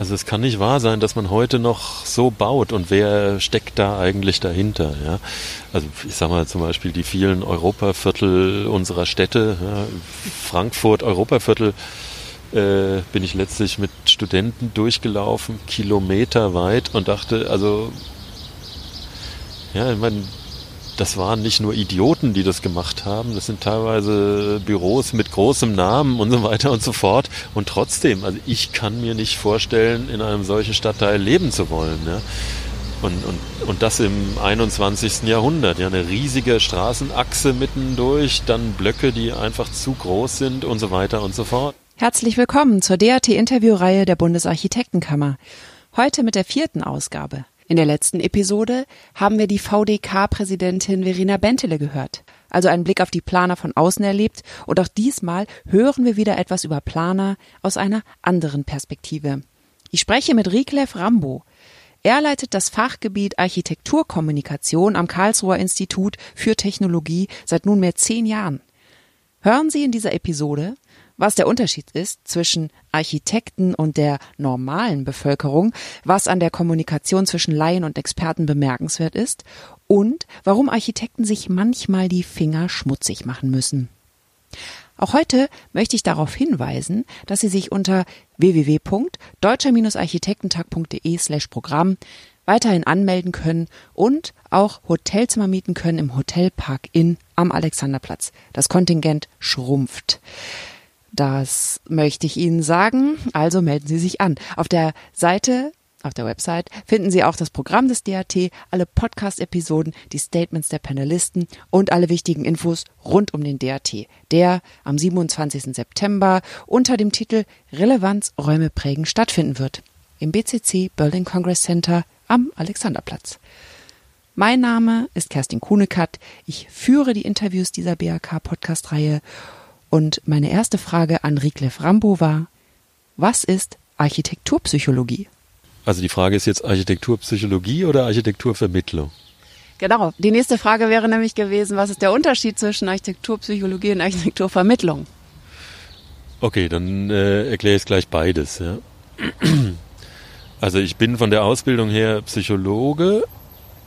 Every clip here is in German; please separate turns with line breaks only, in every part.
Also es kann nicht wahr sein, dass man heute noch so baut und wer steckt da eigentlich dahinter? Ja? Also ich sag mal zum Beispiel die vielen Europaviertel unserer Städte, ja, Frankfurt Europaviertel, äh, bin ich letztlich mit Studenten durchgelaufen, kilometerweit und dachte, also ja, ich meine, das waren nicht nur Idioten, die das gemacht haben, das sind teilweise Büros mit großem Namen und so weiter und so fort. Und trotzdem, also ich kann mir nicht vorstellen, in einem solchen Stadtteil leben zu wollen. Ja? Und, und, und das im 21. Jahrhundert. Ja, eine riesige Straßenachse mittendurch, dann Blöcke, die einfach zu groß sind und so weiter und so fort.
Herzlich willkommen zur DAT-Interviewreihe der Bundesarchitektenkammer. Heute mit der vierten Ausgabe. In der letzten Episode haben wir die VDK-Präsidentin Verena Bentele gehört, also einen Blick auf die Planer von außen erlebt und auch diesmal hören wir wieder etwas über Planer aus einer anderen Perspektive. Ich spreche mit Riklef Rambo. Er leitet das Fachgebiet Architekturkommunikation am Karlsruher Institut für Technologie seit nunmehr zehn Jahren. Hören Sie in dieser Episode, was der Unterschied ist zwischen Architekten und der normalen Bevölkerung, was an der Kommunikation zwischen Laien und Experten bemerkenswert ist und warum Architekten sich manchmal die Finger schmutzig machen müssen. Auch heute möchte ich darauf hinweisen, dass Sie sich unter www.deutscher-architektentag.de slash Programm weiterhin anmelden können und auch Hotelzimmer mieten können im Hotelpark Inn am Alexanderplatz. Das Kontingent schrumpft. Das möchte ich Ihnen sagen. Also melden Sie sich an. Auf der Seite auf der Website finden Sie auch das Programm des DAT, alle Podcast-Episoden, die Statements der Panelisten und alle wichtigen Infos rund um den DAT, der am 27. September unter dem Titel Relevanz Räume prägen stattfinden wird. Im BCC Berlin Congress Center am Alexanderplatz. Mein Name ist Kerstin Kuhnekat. Ich führe die Interviews dieser BAK-Podcast-Reihe und meine erste Frage an Riklef Rambo war, was ist Architekturpsychologie?
Also die Frage ist jetzt Architekturpsychologie oder Architekturvermittlung?
Genau. Die nächste Frage wäre nämlich gewesen, was ist der Unterschied zwischen Architekturpsychologie und Architekturvermittlung?
Okay, dann äh, erkläre ich gleich beides. Ja. Also ich bin von der Ausbildung her Psychologe,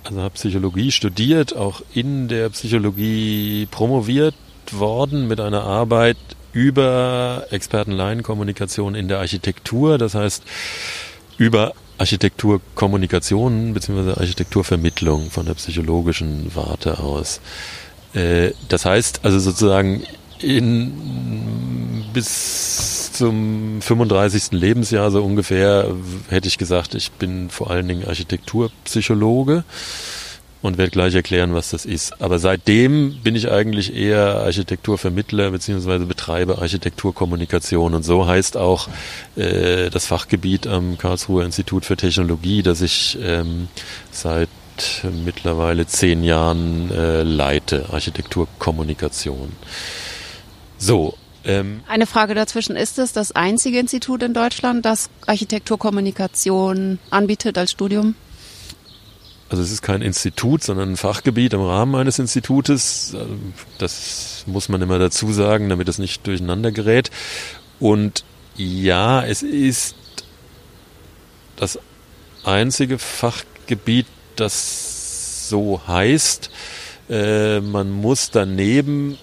also habe Psychologie studiert, auch in der Psychologie promoviert worden mit einer Arbeit über Expertenlaienkommunikation in der Architektur, das heißt über Architekturkommunikation bzw. Architekturvermittlung von der psychologischen Warte aus. Äh, das heißt also sozusagen in, bis zum 35. Lebensjahr so ungefähr hätte ich gesagt, ich bin vor allen Dingen Architekturpsychologe und werde gleich erklären, was das ist. Aber seitdem bin ich eigentlich eher Architekturvermittler beziehungsweise betreibe Architekturkommunikation und so heißt auch äh, das Fachgebiet am Karlsruher Institut für Technologie, das ich ähm, seit mittlerweile zehn Jahren äh, leite, Architekturkommunikation. So,
ähm, Eine Frage dazwischen, ist es das einzige Institut in Deutschland, das Architekturkommunikation anbietet als Studium?
Also es ist kein Institut, sondern ein Fachgebiet im Rahmen eines Institutes. Das muss man immer dazu sagen, damit es nicht durcheinander gerät. Und ja, es ist das einzige Fachgebiet, das so heißt. Äh, man muss daneben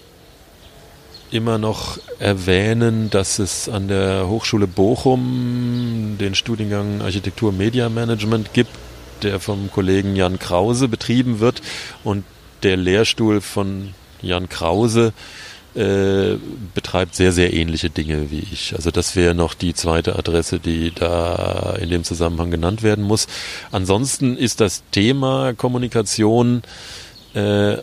immer noch erwähnen, dass es an der Hochschule Bochum den Studiengang Architektur Media Management gibt der vom Kollegen Jan Krause betrieben wird und der Lehrstuhl von Jan Krause äh, betreibt sehr, sehr ähnliche Dinge wie ich. Also das wäre noch die zweite Adresse, die da in dem Zusammenhang genannt werden muss. Ansonsten ist das Thema Kommunikation äh,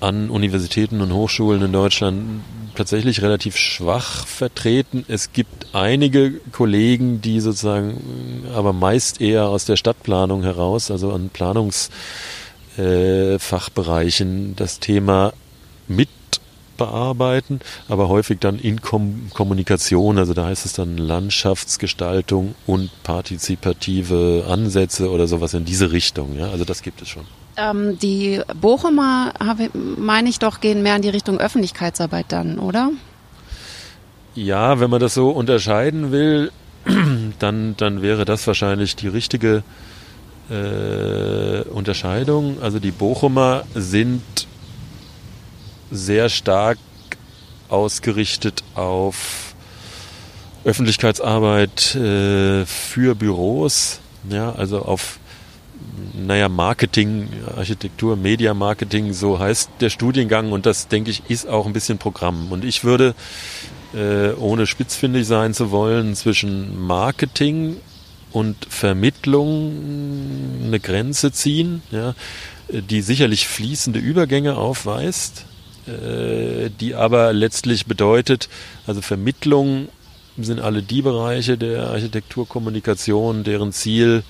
an Universitäten und Hochschulen in Deutschland tatsächlich relativ schwach vertreten. Es gibt einige Kollegen, die sozusagen, aber meist eher aus der Stadtplanung heraus, also an Planungsfachbereichen, äh, das Thema mit bearbeiten, aber häufig dann in Kom Kommunikation, also da heißt es dann Landschaftsgestaltung und partizipative Ansätze oder sowas in diese Richtung. Ja, also das gibt es schon.
Ähm, die Bochumer, meine ich doch, gehen mehr in die Richtung Öffentlichkeitsarbeit dann, oder?
Ja, wenn man das so unterscheiden will, dann, dann wäre das wahrscheinlich die richtige äh, Unterscheidung. Also die Bochumer sind sehr stark ausgerichtet auf Öffentlichkeitsarbeit äh, für Büros, ja, also auf naja, Marketing, Architektur, Media Marketing, so heißt der Studiengang und das, denke ich, ist auch ein bisschen Programm. Und ich würde, äh, ohne spitzfindig sein zu wollen, zwischen Marketing und Vermittlung eine Grenze ziehen, ja, die sicherlich fließende Übergänge aufweist, äh, die aber letztlich bedeutet, also Vermittlung sind alle die Bereiche der Architekturkommunikation, deren Ziel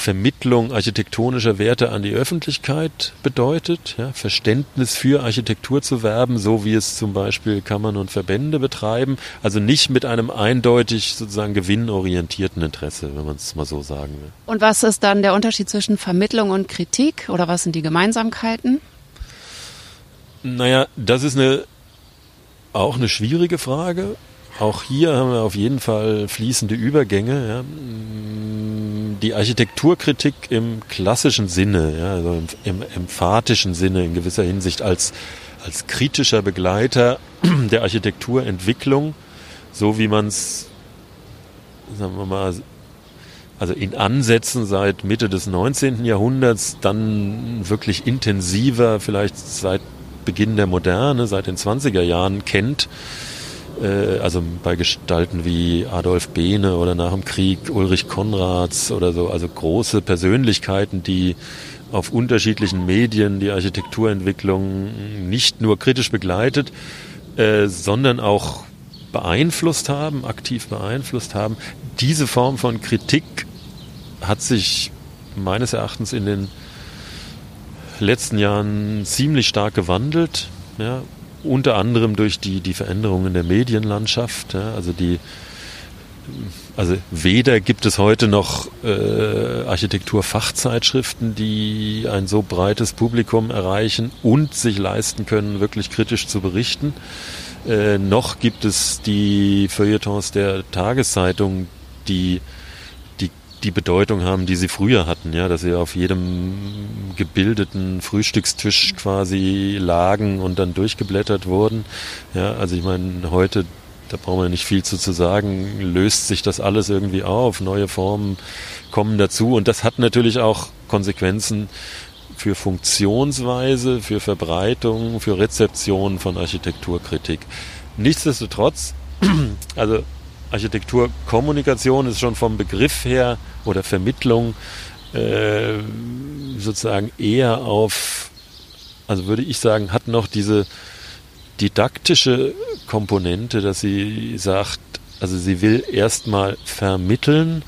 Vermittlung architektonischer Werte an die Öffentlichkeit bedeutet, ja, Verständnis für Architektur zu werben, so wie es zum Beispiel Kammern und Verbände betreiben, also nicht mit einem eindeutig sozusagen gewinnorientierten Interesse, wenn man es mal so sagen will.
Und was ist dann der Unterschied zwischen Vermittlung und Kritik oder was sind die Gemeinsamkeiten?
Naja, das ist eine auch eine schwierige Frage. Auch hier haben wir auf jeden Fall fließende Übergänge. Ja die Architekturkritik im klassischen Sinne, ja, also im, im emphatischen Sinne in gewisser Hinsicht als, als kritischer Begleiter der Architekturentwicklung, so wie man es, sagen wir mal, also in Ansätzen seit Mitte des 19. Jahrhunderts, dann wirklich intensiver, vielleicht seit Beginn der Moderne, seit den 20er Jahren kennt, also bei Gestalten wie Adolf Behne oder nach dem Krieg Ulrich Konrads oder so, also große Persönlichkeiten, die auf unterschiedlichen Medien die Architekturentwicklung nicht nur kritisch begleitet, äh, sondern auch beeinflusst haben, aktiv beeinflusst haben. Diese Form von Kritik hat sich meines Erachtens in den letzten Jahren ziemlich stark gewandelt. Ja, unter anderem durch die, die Veränderungen der Medienlandschaft. Ja, also die also weder gibt es heute noch äh, Architekturfachzeitschriften, die ein so breites Publikum erreichen und sich leisten können, wirklich kritisch zu berichten, äh, noch gibt es die Feuilletons der Tageszeitung, die die Bedeutung haben, die sie früher hatten, ja, dass sie auf jedem gebildeten Frühstückstisch quasi lagen und dann durchgeblättert wurden. Ja, also ich meine, heute, da brauchen wir nicht viel zu, zu sagen, löst sich das alles irgendwie auf, neue Formen kommen dazu und das hat natürlich auch Konsequenzen für Funktionsweise, für Verbreitung, für Rezeption von Architekturkritik. Nichtsdestotrotz, also Architekturkommunikation ist schon vom Begriff her oder Vermittlung äh, sozusagen eher auf, also würde ich sagen, hat noch diese didaktische Komponente, dass sie sagt, also sie will erstmal vermitteln,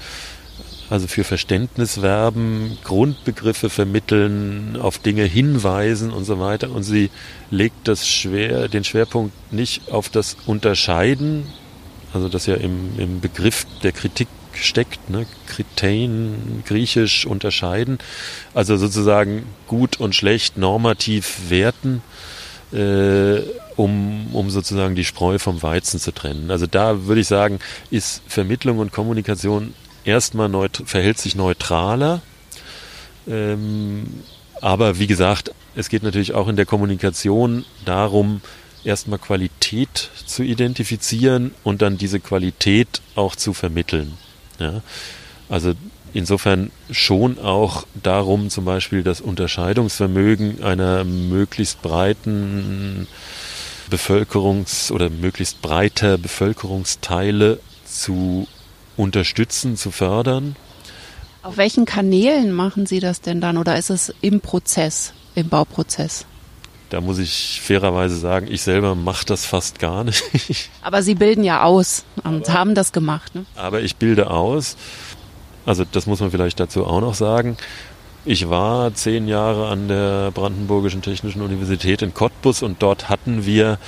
also für Verständnis werben, Grundbegriffe vermitteln, auf Dinge hinweisen und so weiter. Und sie legt das schwer, den Schwerpunkt nicht auf das Unterscheiden also das ja im, im Begriff der Kritik steckt, ne? Kritein, griechisch unterscheiden, also sozusagen gut und schlecht normativ werten, äh, um, um sozusagen die Spreu vom Weizen zu trennen. Also da würde ich sagen, ist Vermittlung und Kommunikation erstmal neut verhält sich neutraler, ähm, aber wie gesagt, es geht natürlich auch in der Kommunikation darum, erstmal Qualität zu identifizieren und dann diese Qualität auch zu vermitteln. Ja? Also insofern schon auch darum, zum Beispiel das Unterscheidungsvermögen einer möglichst breiten Bevölkerungs- oder möglichst breiter Bevölkerungsteile zu unterstützen, zu fördern.
Auf welchen Kanälen machen Sie das denn dann oder ist es im Prozess, im Bauprozess?
Da muss ich fairerweise sagen, ich selber mache das fast gar nicht.
Aber Sie bilden ja aus und aber, haben das gemacht. Ne?
Aber ich bilde aus. Also das muss man vielleicht dazu auch noch sagen. Ich war zehn Jahre an der Brandenburgischen Technischen Universität in Cottbus und dort hatten wir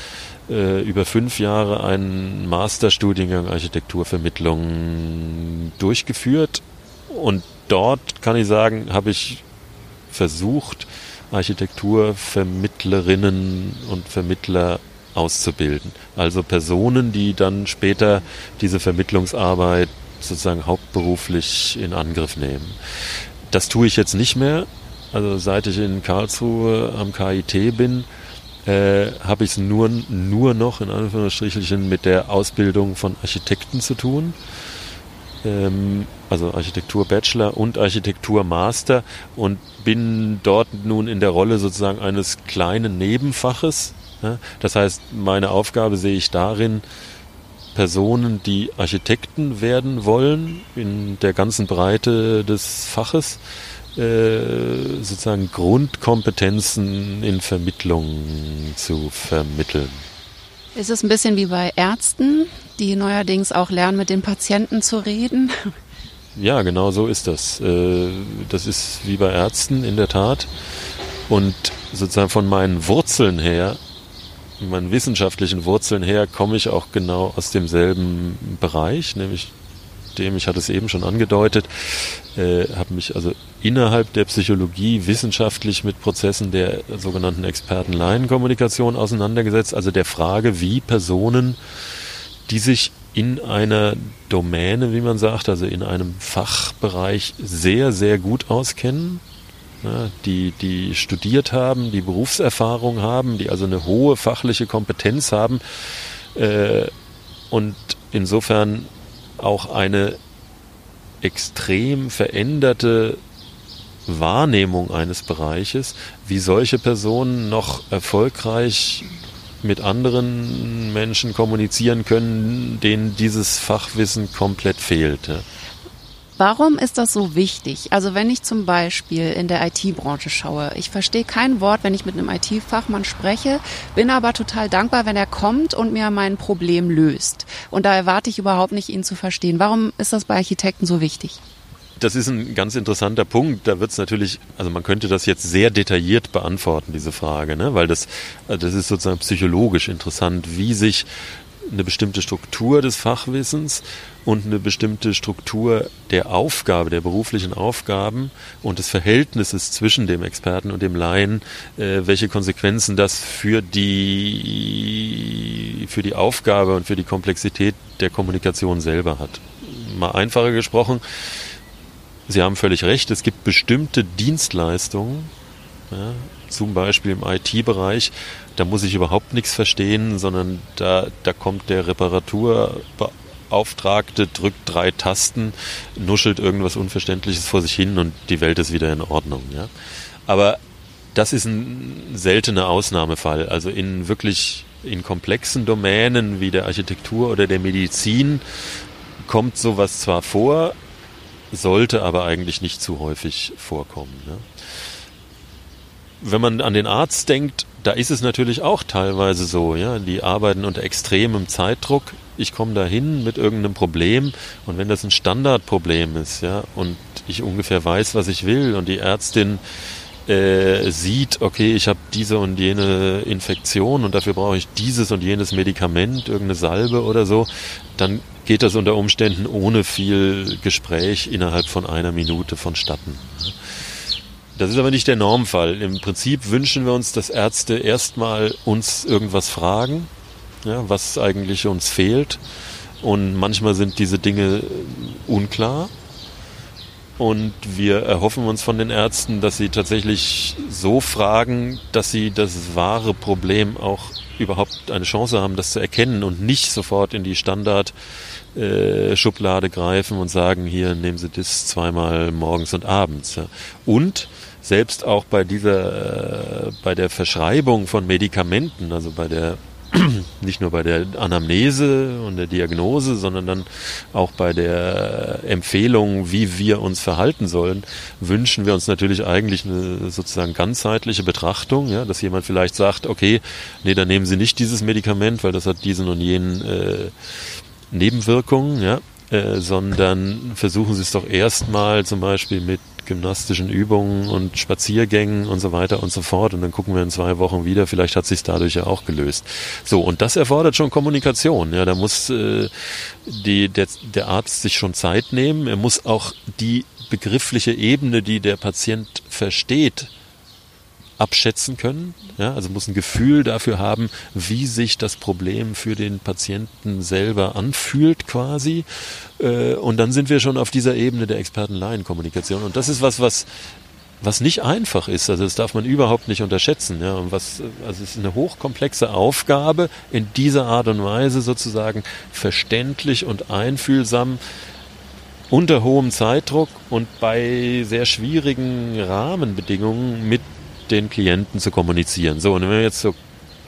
äh, über fünf Jahre einen Masterstudiengang Architekturvermittlung durchgeführt. Und dort kann ich sagen, habe ich versucht, Architekturvermittlerinnen und Vermittler auszubilden. Also Personen, die dann später diese Vermittlungsarbeit sozusagen hauptberuflich in Angriff nehmen. Das tue ich jetzt nicht mehr. Also seit ich in Karlsruhe am KIT bin, äh, habe ich es nur, nur noch in Anführungsstrichen mit der Ausbildung von Architekten zu tun. Ähm, also Architektur Bachelor und Architektur Master und bin dort nun in der Rolle sozusagen eines kleinen Nebenfaches. Das heißt, meine Aufgabe sehe ich darin, Personen, die Architekten werden wollen, in der ganzen Breite des Faches, äh, sozusagen Grundkompetenzen in Vermittlung zu vermitteln.
Ist es ein bisschen wie bei Ärzten, die neuerdings auch lernen, mit den Patienten zu reden?
Ja, genau so ist das. Äh, das ist wie bei Ärzten in der Tat. Und sozusagen von meinen Wurzeln her, meinen wissenschaftlichen Wurzeln her, komme ich auch genau aus demselben Bereich, nämlich dem, ich hatte es eben schon angedeutet, äh, habe mich also innerhalb der Psychologie wissenschaftlich mit Prozessen der sogenannten Experten-Laien-Kommunikation auseinandergesetzt, also der Frage, wie Personen, die sich in einer Domäne, wie man sagt, also in einem Fachbereich sehr, sehr gut auskennen, ja, die, die studiert haben, die Berufserfahrung haben, die also eine hohe fachliche Kompetenz haben äh, und insofern auch eine extrem veränderte Wahrnehmung eines Bereiches, wie solche Personen noch erfolgreich mit anderen Menschen kommunizieren können, denen dieses Fachwissen komplett fehlt.
Warum ist das so wichtig? Also wenn ich zum Beispiel in der IT-Branche schaue, ich verstehe kein Wort, wenn ich mit einem IT-Fachmann spreche, bin aber total dankbar, wenn er kommt und mir mein Problem löst. Und da erwarte ich überhaupt nicht, ihn zu verstehen. Warum ist das bei Architekten so wichtig?
Das ist ein ganz interessanter Punkt. Da wird es natürlich, also man könnte das jetzt sehr detailliert beantworten, diese Frage, ne? weil das, das ist sozusagen psychologisch interessant, wie sich eine bestimmte Struktur des Fachwissens und eine bestimmte Struktur der Aufgabe, der beruflichen Aufgaben und des Verhältnisses zwischen dem Experten und dem Laien, äh, welche Konsequenzen das für die, für die Aufgabe und für die Komplexität der Kommunikation selber hat. Mal einfacher gesprochen, Sie haben völlig recht, es gibt bestimmte Dienstleistungen, ja, zum Beispiel im IT-Bereich, da muss ich überhaupt nichts verstehen, sondern da, da kommt der Reparaturbeauftragte, drückt drei Tasten, nuschelt irgendwas Unverständliches vor sich hin und die Welt ist wieder in Ordnung. Ja? Aber das ist ein seltener Ausnahmefall. Also in wirklich in komplexen Domänen wie der Architektur oder der Medizin kommt sowas zwar vor, sollte aber eigentlich nicht zu häufig vorkommen. Ne? Wenn man an den Arzt denkt, da ist es natürlich auch teilweise so, ja, die arbeiten unter extremem Zeitdruck. Ich komme da hin mit irgendeinem Problem und wenn das ein Standardproblem ist, ja, und ich ungefähr weiß, was ich will und die Ärztin äh, sieht, okay, ich habe diese und jene Infektion und dafür brauche ich dieses und jenes Medikament, irgendeine Salbe oder so, dann geht das unter Umständen ohne viel Gespräch innerhalb von einer Minute vonstatten. Das ist aber nicht der Normfall. Im Prinzip wünschen wir uns, dass Ärzte erstmal uns irgendwas fragen, ja, was eigentlich uns fehlt. Und manchmal sind diese Dinge unklar. Und wir erhoffen uns von den Ärzten, dass sie tatsächlich so fragen, dass sie das wahre Problem auch überhaupt eine Chance haben, das zu erkennen und nicht sofort in die Standard-Schublade äh, greifen und sagen, hier nehmen Sie das zweimal morgens und abends. Ja. Und selbst auch bei dieser, äh, bei der Verschreibung von Medikamenten, also bei der nicht nur bei der Anamnese und der Diagnose, sondern dann auch bei der Empfehlung, wie wir uns verhalten sollen, wünschen wir uns natürlich eigentlich eine sozusagen ganzheitliche Betrachtung, ja, dass jemand vielleicht sagt, okay, nee, dann nehmen Sie nicht dieses Medikament, weil das hat diesen und jenen äh, Nebenwirkungen, ja, äh, sondern versuchen Sie es doch erstmal zum Beispiel mit gymnastischen Übungen und Spaziergängen und so weiter und so fort. Und dann gucken wir in zwei Wochen wieder. Vielleicht hat sich dadurch ja auch gelöst. So, und das erfordert schon Kommunikation. Ja, da muss äh, die, der, der Arzt sich schon Zeit nehmen. Er muss auch die begriffliche Ebene, die der Patient versteht, abschätzen können. Ja, also muss ein Gefühl dafür haben, wie sich das Problem für den Patienten selber anfühlt quasi. Äh, und dann sind wir schon auf dieser Ebene der Experten-Laien-Kommunikation. Und das ist was, was was nicht einfach ist, also das darf man überhaupt nicht unterschätzen, ja, und was, also es ist eine hochkomplexe Aufgabe, in dieser Art und Weise sozusagen verständlich und einfühlsam unter hohem Zeitdruck und bei sehr schwierigen Rahmenbedingungen mit den Klienten zu kommunizieren. So, und wenn wir jetzt zur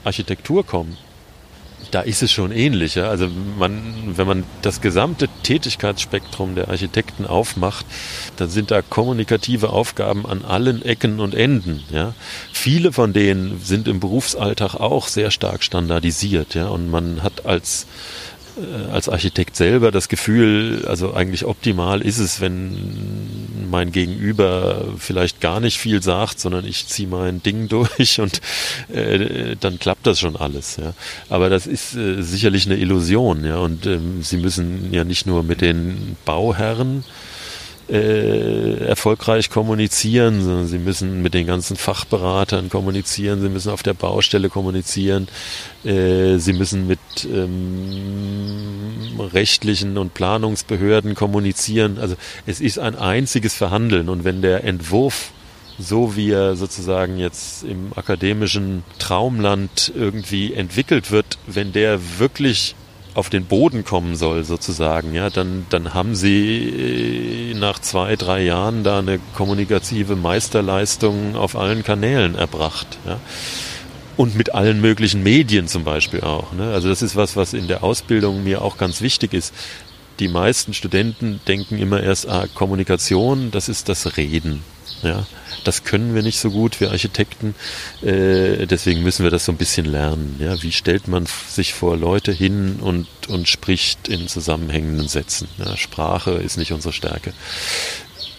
Architektur kommen, da ist es schon ähnlich. Also man, wenn man das gesamte Tätigkeitsspektrum der Architekten aufmacht, dann sind da kommunikative Aufgaben an allen Ecken und Enden. Ja? Viele von denen sind im Berufsalltag auch sehr stark standardisiert. Ja? Und man hat als als Architekt selber das Gefühl, also eigentlich optimal ist es, wenn mein Gegenüber vielleicht gar nicht viel sagt, sondern ich ziehe mein Ding durch und äh, dann klappt das schon alles. Ja. Aber das ist äh, sicherlich eine Illusion, ja. Und ähm, Sie müssen ja nicht nur mit den Bauherren äh, erfolgreich kommunizieren, sondern sie müssen mit den ganzen Fachberatern kommunizieren, sie müssen auf der Baustelle kommunizieren, äh, sie müssen mit ähm, rechtlichen und Planungsbehörden kommunizieren. Also es ist ein einziges Verhandeln und wenn der Entwurf so wie er sozusagen jetzt im akademischen Traumland irgendwie entwickelt wird, wenn der wirklich auf den Boden kommen soll, sozusagen, ja, dann, dann haben sie äh, nach zwei, drei Jahren da eine kommunikative Meisterleistung auf allen Kanälen erbracht. Ja. Und mit allen möglichen Medien zum Beispiel auch. Ne? Also das ist was, was in der Ausbildung mir auch ganz wichtig ist. Die meisten Studenten denken immer erst, ah, Kommunikation, das ist das Reden. Ja, das können wir nicht so gut, wir Architekten. Äh, deswegen müssen wir das so ein bisschen lernen. Ja, wie stellt man sich vor Leute hin und, und spricht in zusammenhängenden Sätzen? Ja, Sprache ist nicht unsere Stärke.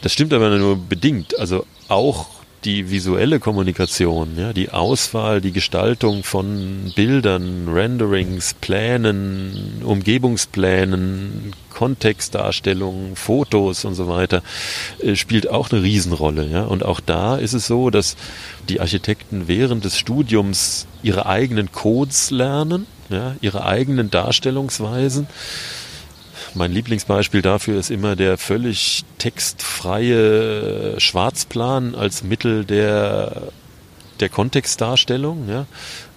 Das stimmt aber nur bedingt. Also auch die visuelle Kommunikation, ja, die Auswahl, die Gestaltung von Bildern, Renderings, Plänen, Umgebungsplänen, Kontextdarstellungen, Fotos und so weiter, äh, spielt auch eine Riesenrolle. Ja. Und auch da ist es so, dass die Architekten während des Studiums ihre eigenen Codes lernen, ja, ihre eigenen Darstellungsweisen mein Lieblingsbeispiel dafür ist immer der völlig textfreie Schwarzplan als Mittel der, der Kontextdarstellung. Ja.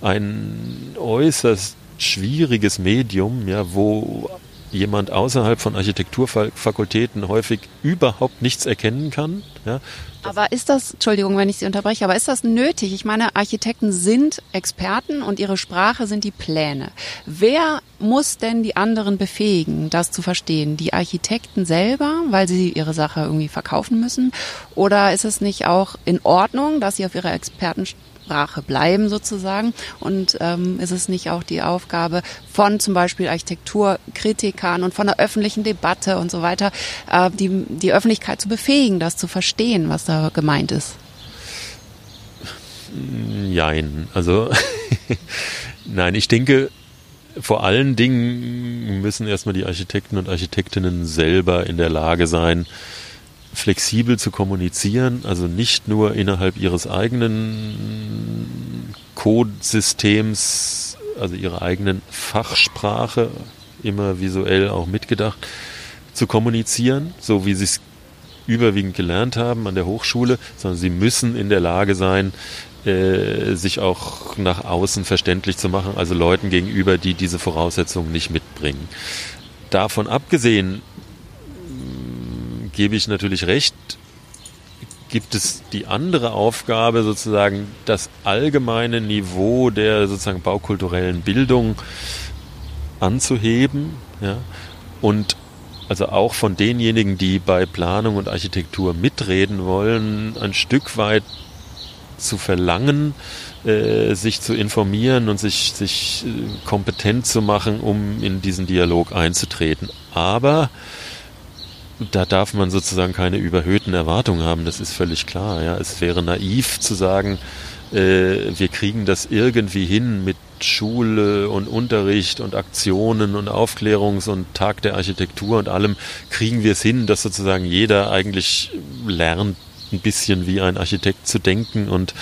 Ein äußerst schwieriges Medium, ja, wo jemand außerhalb von Architekturfakultäten häufig überhaupt nichts erkennen kann. Ja.
Aber ist das, Entschuldigung, wenn ich Sie unterbreche, aber ist das nötig? Ich meine, Architekten sind Experten und ihre Sprache sind die Pläne. Wer muss denn die anderen befähigen, das zu verstehen? Die Architekten selber, weil sie ihre Sache irgendwie verkaufen müssen? Oder ist es nicht auch in Ordnung, dass sie auf ihre Experten Sprache bleiben sozusagen? Und ähm, ist es nicht auch die Aufgabe von zum Beispiel Architekturkritikern und von der öffentlichen Debatte und so weiter, äh, die, die Öffentlichkeit zu befähigen, das zu verstehen, was da gemeint ist?
Jein. Also nein, ich denke, vor allen Dingen müssen erstmal die Architekten und Architektinnen selber in der Lage sein, flexibel zu kommunizieren, also nicht nur innerhalb ihres eigenen Codesystems, also ihrer eigenen Fachsprache, immer visuell auch mitgedacht, zu kommunizieren, so wie sie es überwiegend gelernt haben an der Hochschule, sondern sie müssen in der Lage sein, äh, sich auch nach außen verständlich zu machen, also Leuten gegenüber, die diese Voraussetzungen nicht mitbringen. Davon abgesehen gebe ich natürlich recht, gibt es die andere Aufgabe, sozusagen das allgemeine Niveau der sozusagen baukulturellen Bildung anzuheben, ja, und also auch von denjenigen, die bei Planung und Architektur mitreden wollen, ein Stück weit zu verlangen, äh, sich zu informieren und sich, sich äh, kompetent zu machen, um in diesen Dialog einzutreten. Aber da darf man sozusagen keine überhöhten Erwartungen haben, das ist völlig klar. Ja. Es wäre naiv zu sagen, äh, wir kriegen das irgendwie hin mit Schule und Unterricht und Aktionen und Aufklärungs- und Tag der Architektur und allem, kriegen wir es hin, dass sozusagen jeder eigentlich lernt, ein bisschen wie ein Architekt zu denken und,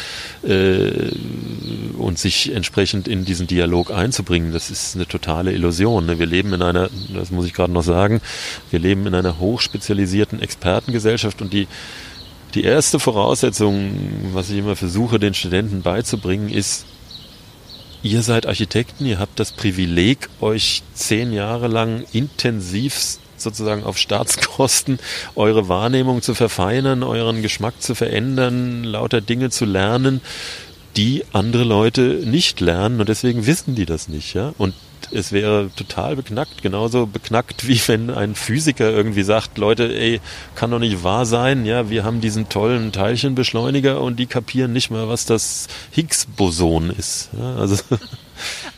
äh, und sich entsprechend in diesen Dialog einzubringen. Das ist eine totale Illusion. Ne? Wir leben in einer, das muss ich gerade noch sagen, wir leben in einer hochspezialisierten Expertengesellschaft und die die erste Voraussetzung, was ich immer versuche, den Studenten beizubringen, ist, ihr seid Architekten, ihr habt das Privileg, euch zehn Jahre lang intensiv sozusagen auf Staatskosten eure Wahrnehmung zu verfeinern, euren Geschmack zu verändern, lauter Dinge zu lernen, die andere Leute nicht lernen und deswegen wissen die das nicht, ja. Und es wäre total beknackt, genauso beknackt wie wenn ein Physiker irgendwie sagt, Leute, ey, kann doch nicht wahr sein, ja, wir haben diesen tollen Teilchenbeschleuniger und die kapieren nicht mal, was das Higgs-Boson ist. Ja, also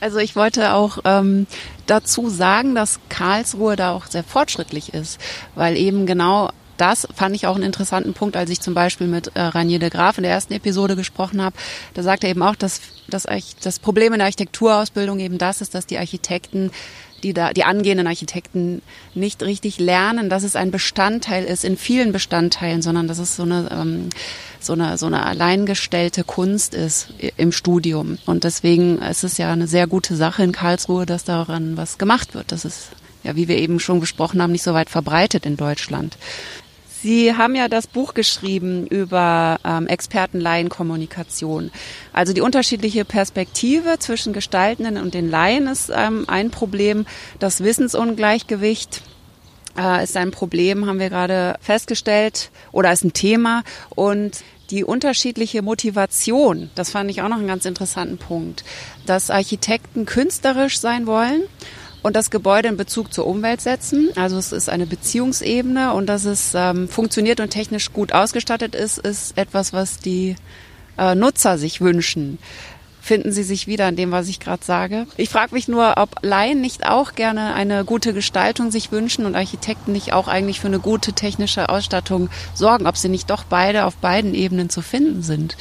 Also ich wollte auch ähm, dazu sagen, dass Karlsruhe da auch sehr fortschrittlich ist, weil eben genau das fand ich auch einen interessanten Punkt, als ich zum Beispiel mit äh, Ranier de Graaf in der ersten Episode gesprochen habe. Da sagt er eben auch, dass, dass das Problem in der Architekturausbildung eben das ist, dass die Architekten die da, die angehenden Architekten nicht richtig lernen, dass es ein Bestandteil ist in vielen Bestandteilen, sondern dass es so eine, ähm, so eine, so eine alleingestellte Kunst ist im Studium. Und deswegen ist es ja eine sehr gute Sache in Karlsruhe, dass daran was gemacht wird. Das ist ja, wie wir eben schon besprochen haben, nicht so weit verbreitet in Deutschland. Sie haben ja das Buch geschrieben über ähm, Experten-Laien-Kommunikation. Also die unterschiedliche Perspektive zwischen Gestaltenden und den Laien ist ähm, ein Problem. Das Wissensungleichgewicht äh, ist ein Problem, haben wir gerade festgestellt, oder ist ein Thema. Und die unterschiedliche Motivation, das fand ich auch noch einen ganz interessanten Punkt, dass Architekten künstlerisch sein wollen und das Gebäude in Bezug zur Umwelt setzen. Also es ist eine Beziehungsebene und dass es ähm, funktioniert und technisch gut ausgestattet ist, ist etwas, was die äh, Nutzer sich wünschen. Finden Sie sich wieder in dem, was ich gerade sage? Ich frage mich nur, ob Laien nicht auch gerne eine gute Gestaltung sich wünschen und Architekten nicht auch eigentlich für eine gute technische Ausstattung sorgen, ob sie nicht doch beide auf beiden Ebenen zu finden sind.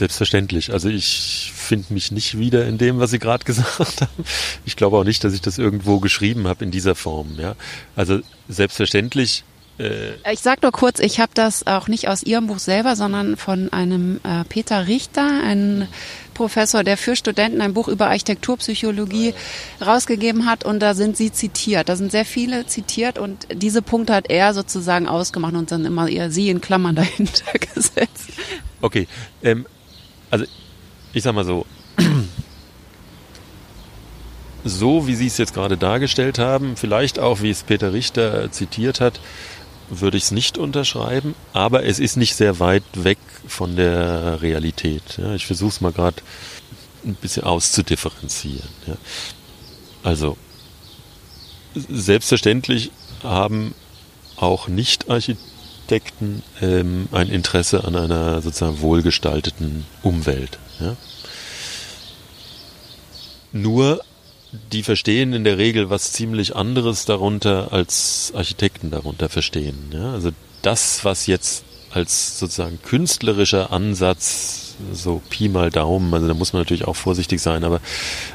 Selbstverständlich. Also ich finde mich nicht wieder in dem, was Sie gerade gesagt haben. Ich glaube auch nicht, dass ich das irgendwo geschrieben habe in dieser Form. Ja, also selbstverständlich.
Äh ich sage nur kurz, ich habe das auch nicht aus Ihrem Buch selber, sondern von einem äh, Peter Richter, ein Professor, der für Studenten ein Buch über Architekturpsychologie rausgegeben hat und da sind sie zitiert. Da sind sehr viele zitiert und diese Punkte hat er sozusagen ausgemacht und dann immer eher sie in Klammern dahinter gesetzt.
Okay, ähm, also ich sag mal so, so wie Sie es jetzt gerade dargestellt haben, vielleicht auch wie es Peter Richter zitiert hat, würde ich es nicht unterschreiben, aber es ist nicht sehr weit weg von der Realität. Ja, ich versuche es mal gerade ein bisschen auszudifferenzieren. Ja. Also, selbstverständlich haben auch Nicht-Architekten Architekten ähm, ein Interesse an einer sozusagen wohlgestalteten Umwelt. Ja? Nur die verstehen in der Regel was ziemlich anderes darunter, als Architekten darunter verstehen. Ja? Also das, was jetzt als sozusagen künstlerischer Ansatz so Pi mal Daumen, also da muss man natürlich auch vorsichtig sein, aber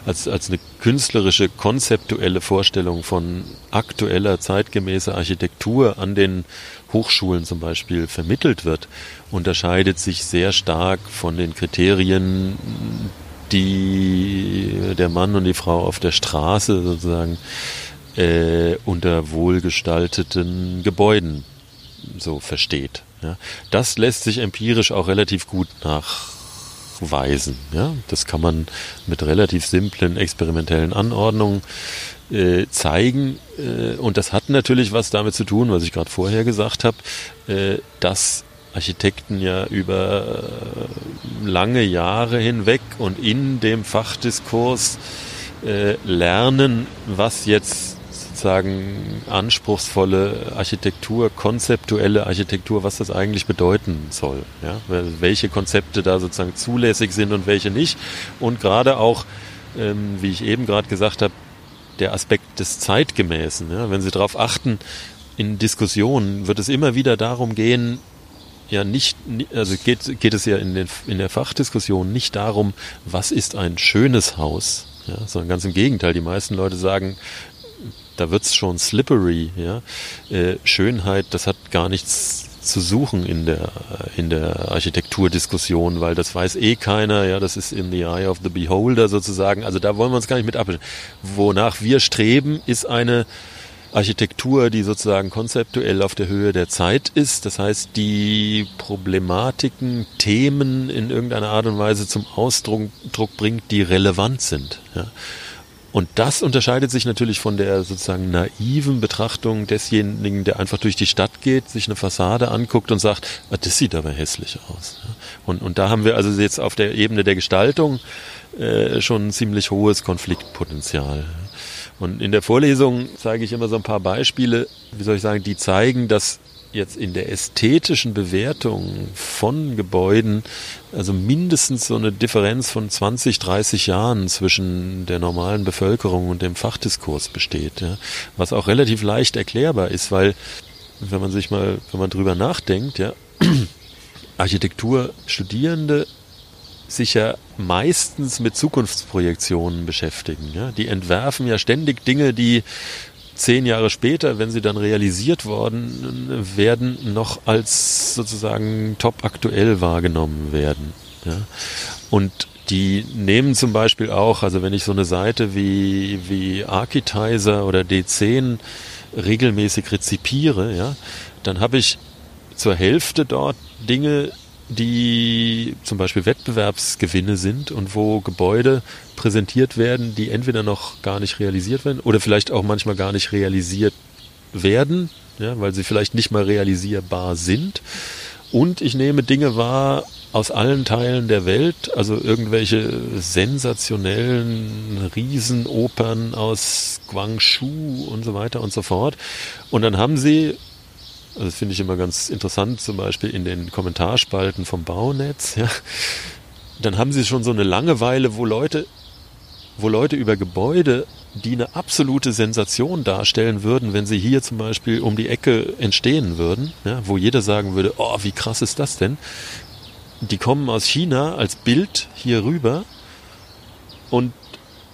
als, als eine künstlerische, konzeptuelle Vorstellung von aktueller, zeitgemäßer Architektur an den Hochschulen zum Beispiel vermittelt wird, unterscheidet sich sehr stark von den Kriterien, die der Mann und die Frau auf der Straße sozusagen äh, unter wohlgestalteten Gebäuden so versteht. Ja. Das lässt sich empirisch auch relativ gut nachweisen. Ja. Das kann man mit relativ simplen experimentellen Anordnungen äh, zeigen. Äh, und das hat natürlich was damit zu tun, was ich gerade vorher gesagt habe, äh, dass Architekten ja über äh, lange Jahre hinweg und in dem Fachdiskurs äh, lernen, was jetzt sozusagen anspruchsvolle Architektur, konzeptuelle Architektur, was das eigentlich bedeuten soll. Ja? Welche Konzepte da sozusagen zulässig sind und welche nicht. Und gerade auch, ähm, wie ich eben gerade gesagt habe, der Aspekt des Zeitgemäßen. Ja? Wenn Sie darauf achten, in Diskussionen wird es immer wieder darum gehen, ja nicht, also geht, geht es ja in, den, in der Fachdiskussion nicht darum, was ist ein schönes Haus, ja, sondern ganz im Gegenteil. Die meisten Leute sagen, da wird's schon slippery, ja. Äh, Schönheit, das hat gar nichts zu suchen in der, in der Architekturdiskussion, weil das weiß eh keiner, ja, das ist in the eye of the beholder sozusagen. Also da wollen wir uns gar nicht mit abwischen. Wonach wir streben, ist eine Architektur, die sozusagen konzeptuell auf der Höhe der Zeit ist. Das heißt, die Problematiken, Themen in irgendeiner Art und Weise zum Ausdruck bringt, die relevant sind. Ja. Und das unterscheidet sich natürlich von der sozusagen naiven Betrachtung desjenigen, der einfach durch die Stadt geht, sich eine Fassade anguckt und sagt, ah, das sieht aber hässlich aus. Und, und da haben wir also jetzt auf der Ebene der Gestaltung äh, schon ein ziemlich hohes Konfliktpotenzial. Und in der Vorlesung zeige ich immer so ein paar Beispiele, wie soll ich sagen, die zeigen, dass jetzt in der ästhetischen Bewertung von Gebäuden also mindestens so eine Differenz von 20, 30 Jahren zwischen der normalen Bevölkerung und dem Fachdiskurs besteht, ja. was auch relativ leicht erklärbar ist, weil wenn man sich mal, wenn man drüber nachdenkt, ja, Architekturstudierende sich ja meistens mit Zukunftsprojektionen beschäftigen. Ja? Die entwerfen ja ständig Dinge, die zehn Jahre später, wenn sie dann realisiert worden werden, noch als sozusagen top aktuell wahrgenommen werden. Ja? Und die nehmen zum Beispiel auch, also wenn ich so eine Seite wie, wie Architizer oder D10 regelmäßig rezipiere, ja, dann habe ich zur Hälfte dort Dinge, die zum Beispiel Wettbewerbsgewinne sind und wo Gebäude präsentiert werden, die entweder noch gar nicht realisiert werden oder vielleicht auch manchmal gar nicht realisiert werden, ja, weil sie vielleicht nicht mal realisierbar sind. Und ich nehme Dinge wahr aus allen Teilen der Welt, also irgendwelche sensationellen Riesenopern aus Guangzhou und so weiter und so fort. Und dann haben sie also das finde ich immer ganz interessant, zum Beispiel in den Kommentarspalten vom Baunetz. Ja. Dann haben sie schon so eine Langeweile, wo Leute, wo Leute über Gebäude, die eine absolute Sensation darstellen würden, wenn sie hier zum Beispiel um die Ecke entstehen würden, ja, wo jeder sagen würde, oh, wie krass ist das denn? Die kommen aus China als Bild hier rüber und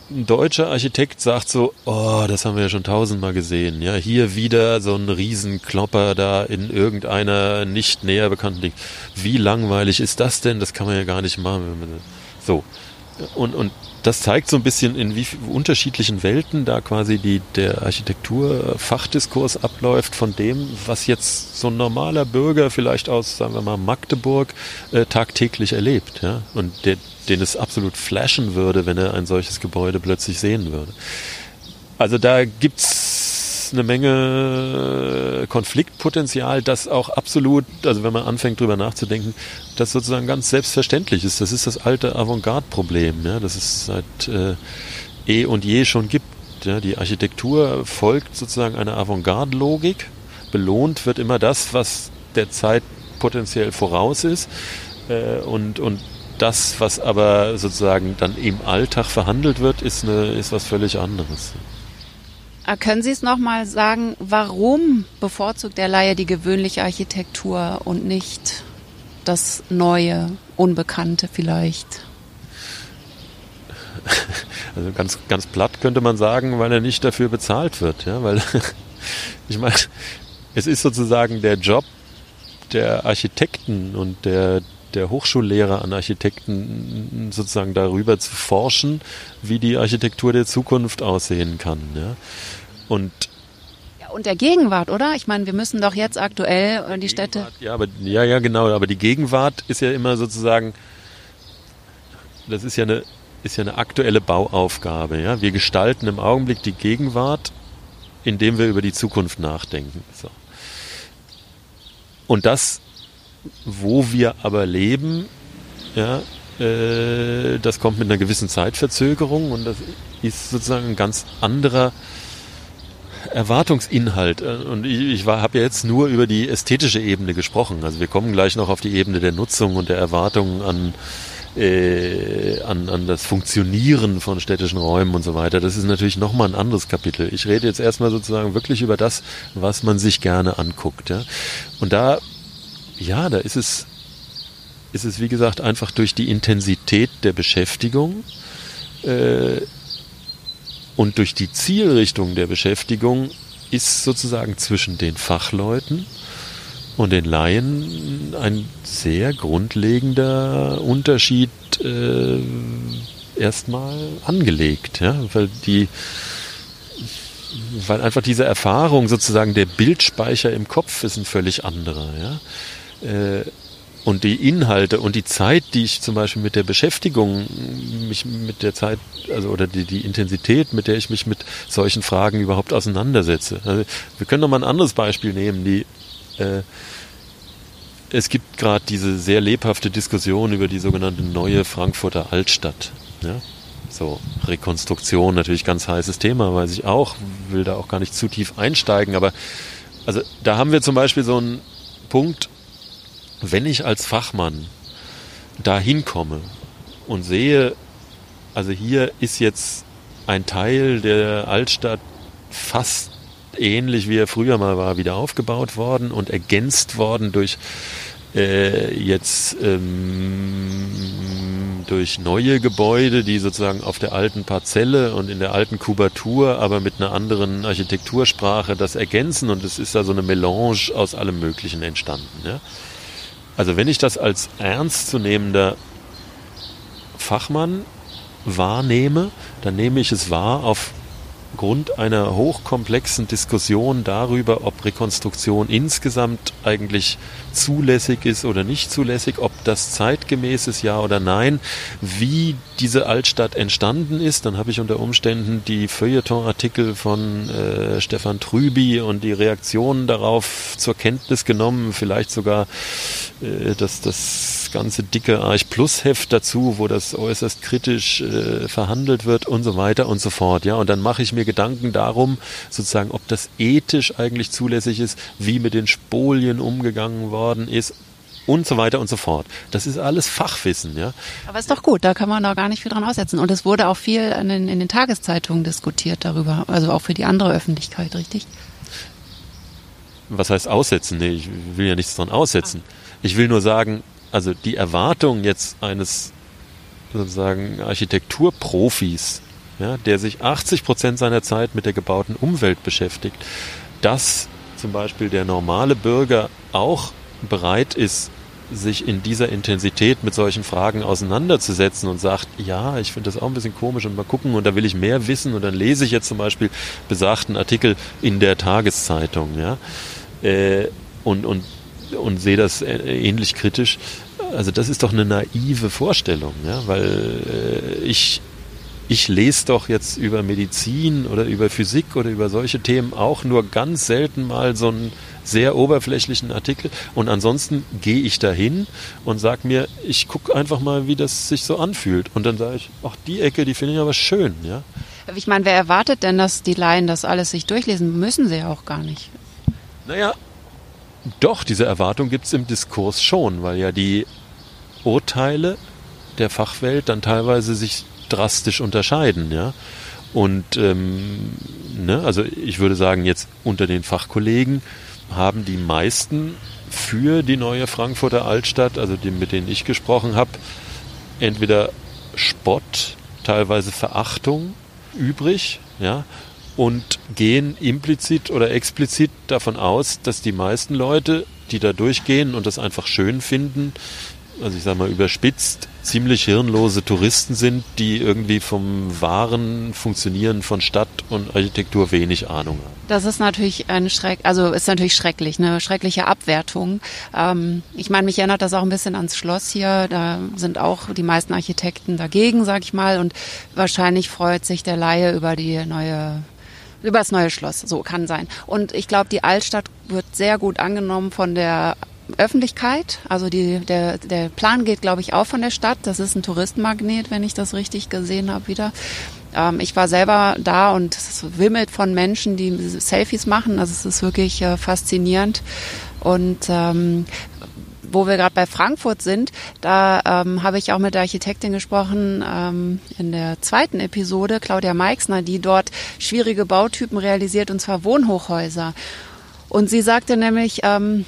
ein deutscher Architekt sagt so, oh, das haben wir ja schon tausendmal gesehen. Ja, hier wieder so ein Riesenklopper da in irgendeiner nicht näher bekannten Ding. Wie langweilig ist das denn? Das kann man ja gar nicht machen. So. Und, und das zeigt so ein bisschen, in wie unterschiedlichen Welten da quasi die, der Architekturfachdiskurs abläuft von dem, was jetzt so ein normaler Bürger vielleicht aus, sagen wir mal, Magdeburg äh, tagtäglich erlebt. Ja? Und der, den es absolut flashen würde, wenn er ein solches Gebäude plötzlich sehen würde. Also da gibt's eine Menge Konfliktpotenzial, das auch absolut, also wenn man anfängt drüber nachzudenken, das sozusagen ganz selbstverständlich ist. Das ist das alte Avantgarde-Problem, ja, das es seit äh, eh und je schon gibt. Ja. Die Architektur folgt sozusagen einer Avantgarde-Logik. Belohnt wird immer das, was der Zeit potenziell voraus ist. Äh, und, und das, was aber sozusagen dann im Alltag verhandelt wird, ist, eine, ist was völlig anderes.
Ah, können Sie es nochmal sagen, warum bevorzugt der Laie die gewöhnliche Architektur und nicht das Neue, Unbekannte vielleicht?
Also ganz, ganz platt könnte man sagen, weil er nicht dafür bezahlt wird. Ja? Weil ich meine, es ist sozusagen der Job der Architekten und der, der Hochschullehrer an Architekten sozusagen darüber zu forschen, wie die Architektur der Zukunft aussehen kann. Ja? Und
und der Gegenwart, oder? Ich meine, wir müssen doch jetzt aktuell äh, die, die Städte.
Ja, aber ja, ja, genau. Aber die Gegenwart ist ja immer sozusagen, das ist ja eine, ist ja eine aktuelle Bauaufgabe. Ja, wir gestalten im Augenblick die Gegenwart, indem wir über die Zukunft nachdenken. So. Und das wo wir aber leben, ja, äh, das kommt mit einer gewissen Zeitverzögerung und das ist sozusagen ein ganz anderer Erwartungsinhalt. Und ich, ich habe ja jetzt nur über die ästhetische Ebene gesprochen. Also wir kommen gleich noch auf die Ebene der Nutzung und der Erwartungen an, äh, an, an das Funktionieren von städtischen Räumen und so weiter. Das ist natürlich nochmal ein anderes Kapitel. Ich rede jetzt erstmal sozusagen wirklich über das, was man sich gerne anguckt. Ja? Und da ja, da ist es, ist es wie gesagt einfach durch die Intensität der Beschäftigung äh, und durch die Zielrichtung der Beschäftigung ist sozusagen zwischen den Fachleuten und den Laien ein sehr grundlegender Unterschied äh, erstmal angelegt, ja, weil die weil einfach diese Erfahrung sozusagen der Bildspeicher im Kopf ist ein völlig anderer, ja. Äh, und die Inhalte und die Zeit, die ich zum Beispiel mit der Beschäftigung, mich mit der Zeit, also oder die, die Intensität, mit der ich mich mit solchen Fragen überhaupt auseinandersetze. Also wir können noch mal ein anderes Beispiel nehmen. Die, äh, es gibt gerade diese sehr lebhafte Diskussion über die sogenannte neue Frankfurter Altstadt. Ja? So, Rekonstruktion, natürlich ganz heißes Thema, weiß ich auch, will da auch gar nicht zu tief einsteigen, aber also da haben wir zum Beispiel so einen Punkt, wenn ich als Fachmann da hinkomme und sehe, also hier ist jetzt ein Teil der Altstadt fast ähnlich wie er früher mal war, wieder aufgebaut worden und ergänzt worden durch äh, jetzt ähm, durch neue Gebäude, die sozusagen auf der alten Parzelle und in der alten Kubatur, aber mit einer anderen Architektursprache das ergänzen und es ist da so eine Melange aus allem Möglichen entstanden. Ja? Also wenn ich das als ernstzunehmender Fachmann wahrnehme, dann nehme ich es wahr auf Grund einer hochkomplexen Diskussion darüber, ob Rekonstruktion insgesamt eigentlich zulässig ist oder nicht zulässig, ob das zeitgemäß ist, ja oder nein, wie diese Altstadt entstanden ist. Dann habe ich unter Umständen die Feuilleton-Artikel von äh, Stefan Trüby und die Reaktionen darauf zur Kenntnis genommen, vielleicht sogar äh, das, das ganze dicke Arch Plus Heft dazu, wo das äußerst kritisch äh, verhandelt wird und so weiter und so fort. Ja, und dann mache ich mir Gedanken darum, sozusagen, ob das ethisch eigentlich zulässig ist, wie mit den Spolien umgegangen worden ist und so weiter und so fort. Das ist alles Fachwissen, ja.
Aber ist doch gut, da kann man doch gar nicht viel dran aussetzen. Und es wurde auch viel in den, in den Tageszeitungen diskutiert darüber, also auch für die andere Öffentlichkeit, richtig?
Was heißt aussetzen? Nee, ich will ja nichts dran aussetzen. Ich will nur sagen, also die Erwartung jetzt eines sozusagen Architekturprofis, ja, der sich 80 Prozent seiner Zeit mit der gebauten Umwelt beschäftigt, dass zum Beispiel der normale Bürger auch bereit ist, sich in dieser Intensität mit solchen Fragen auseinanderzusetzen und sagt, ja, ich finde das auch ein bisschen komisch und mal gucken und da will ich mehr wissen und dann lese ich jetzt zum Beispiel besagten Artikel in der Tageszeitung, ja, äh, und, und und sehe das äh, ähnlich kritisch. Also das ist doch eine naive Vorstellung, ja, weil äh, ich ich lese doch jetzt über Medizin oder über Physik oder über solche Themen auch nur ganz selten mal so einen sehr oberflächlichen Artikel und ansonsten gehe ich dahin und sage mir, ich gucke einfach mal, wie das sich so anfühlt und dann sage ich, ach die Ecke, die finde ich aber schön, ja.
Ich meine, wer erwartet denn, dass die Laien das alles sich durchlesen? Müssen sie ja auch gar nicht.
Naja, doch, diese Erwartung gibt es im Diskurs schon, weil ja die Urteile der Fachwelt dann teilweise sich drastisch unterscheiden, ja. Und ähm, ne, also ich würde sagen, jetzt unter den Fachkollegen haben die meisten für die neue Frankfurter Altstadt, also die, mit denen ich gesprochen habe, entweder Spott, teilweise Verachtung übrig, ja, und gehen implizit oder explizit davon aus, dass die meisten Leute, die da durchgehen und das einfach schön finden, also ich sage mal überspitzt, ziemlich hirnlose Touristen sind, die irgendwie vom wahren Funktionieren von Stadt und Architektur wenig Ahnung haben.
Das ist natürlich ein Schreck, also ist natürlich schrecklich, eine schreckliche Abwertung. Ähm, ich meine, mich erinnert das auch ein bisschen ans Schloss hier. Da sind auch die meisten Architekten dagegen, sag ich mal, und wahrscheinlich freut sich der Laie über die neue über das neue Schloss, so kann sein. Und ich glaube, die Altstadt wird sehr gut angenommen von der Öffentlichkeit. Also die, der, der Plan geht, glaube ich, auch von der Stadt. Das ist ein Touristenmagnet, wenn ich das richtig gesehen habe wieder. Ähm, ich war selber da und es wimmelt von Menschen, die Selfies machen. Also es ist wirklich äh, faszinierend. Und ähm, wo wir gerade bei Frankfurt sind, da ähm, habe ich auch mit der Architektin gesprochen ähm, in der zweiten Episode, Claudia Meixner, die dort schwierige Bautypen realisiert, und zwar Wohnhochhäuser. Und sie sagte nämlich, ähm,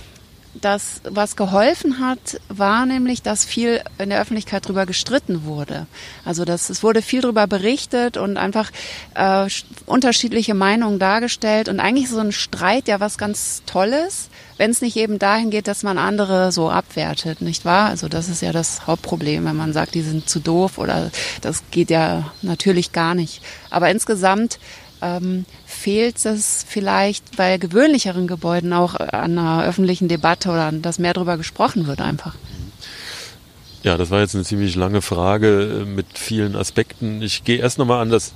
dass was geholfen hat, war nämlich, dass viel in der Öffentlichkeit drüber gestritten wurde. Also dass es wurde viel drüber berichtet und einfach äh, unterschiedliche Meinungen dargestellt und eigentlich so ein Streit ja was ganz Tolles, wenn es nicht eben dahin geht, dass man andere so abwertet, nicht wahr? Also das ist ja das Hauptproblem, wenn man sagt, die sind zu doof oder das geht ja natürlich gar nicht. Aber insgesamt ähm, fehlt es vielleicht bei gewöhnlicheren Gebäuden auch an einer öffentlichen Debatte oder dass mehr darüber gesprochen wird einfach.
Ja, das war jetzt eine ziemlich lange Frage äh, mit vielen Aspekten. Ich gehe erst nochmal an das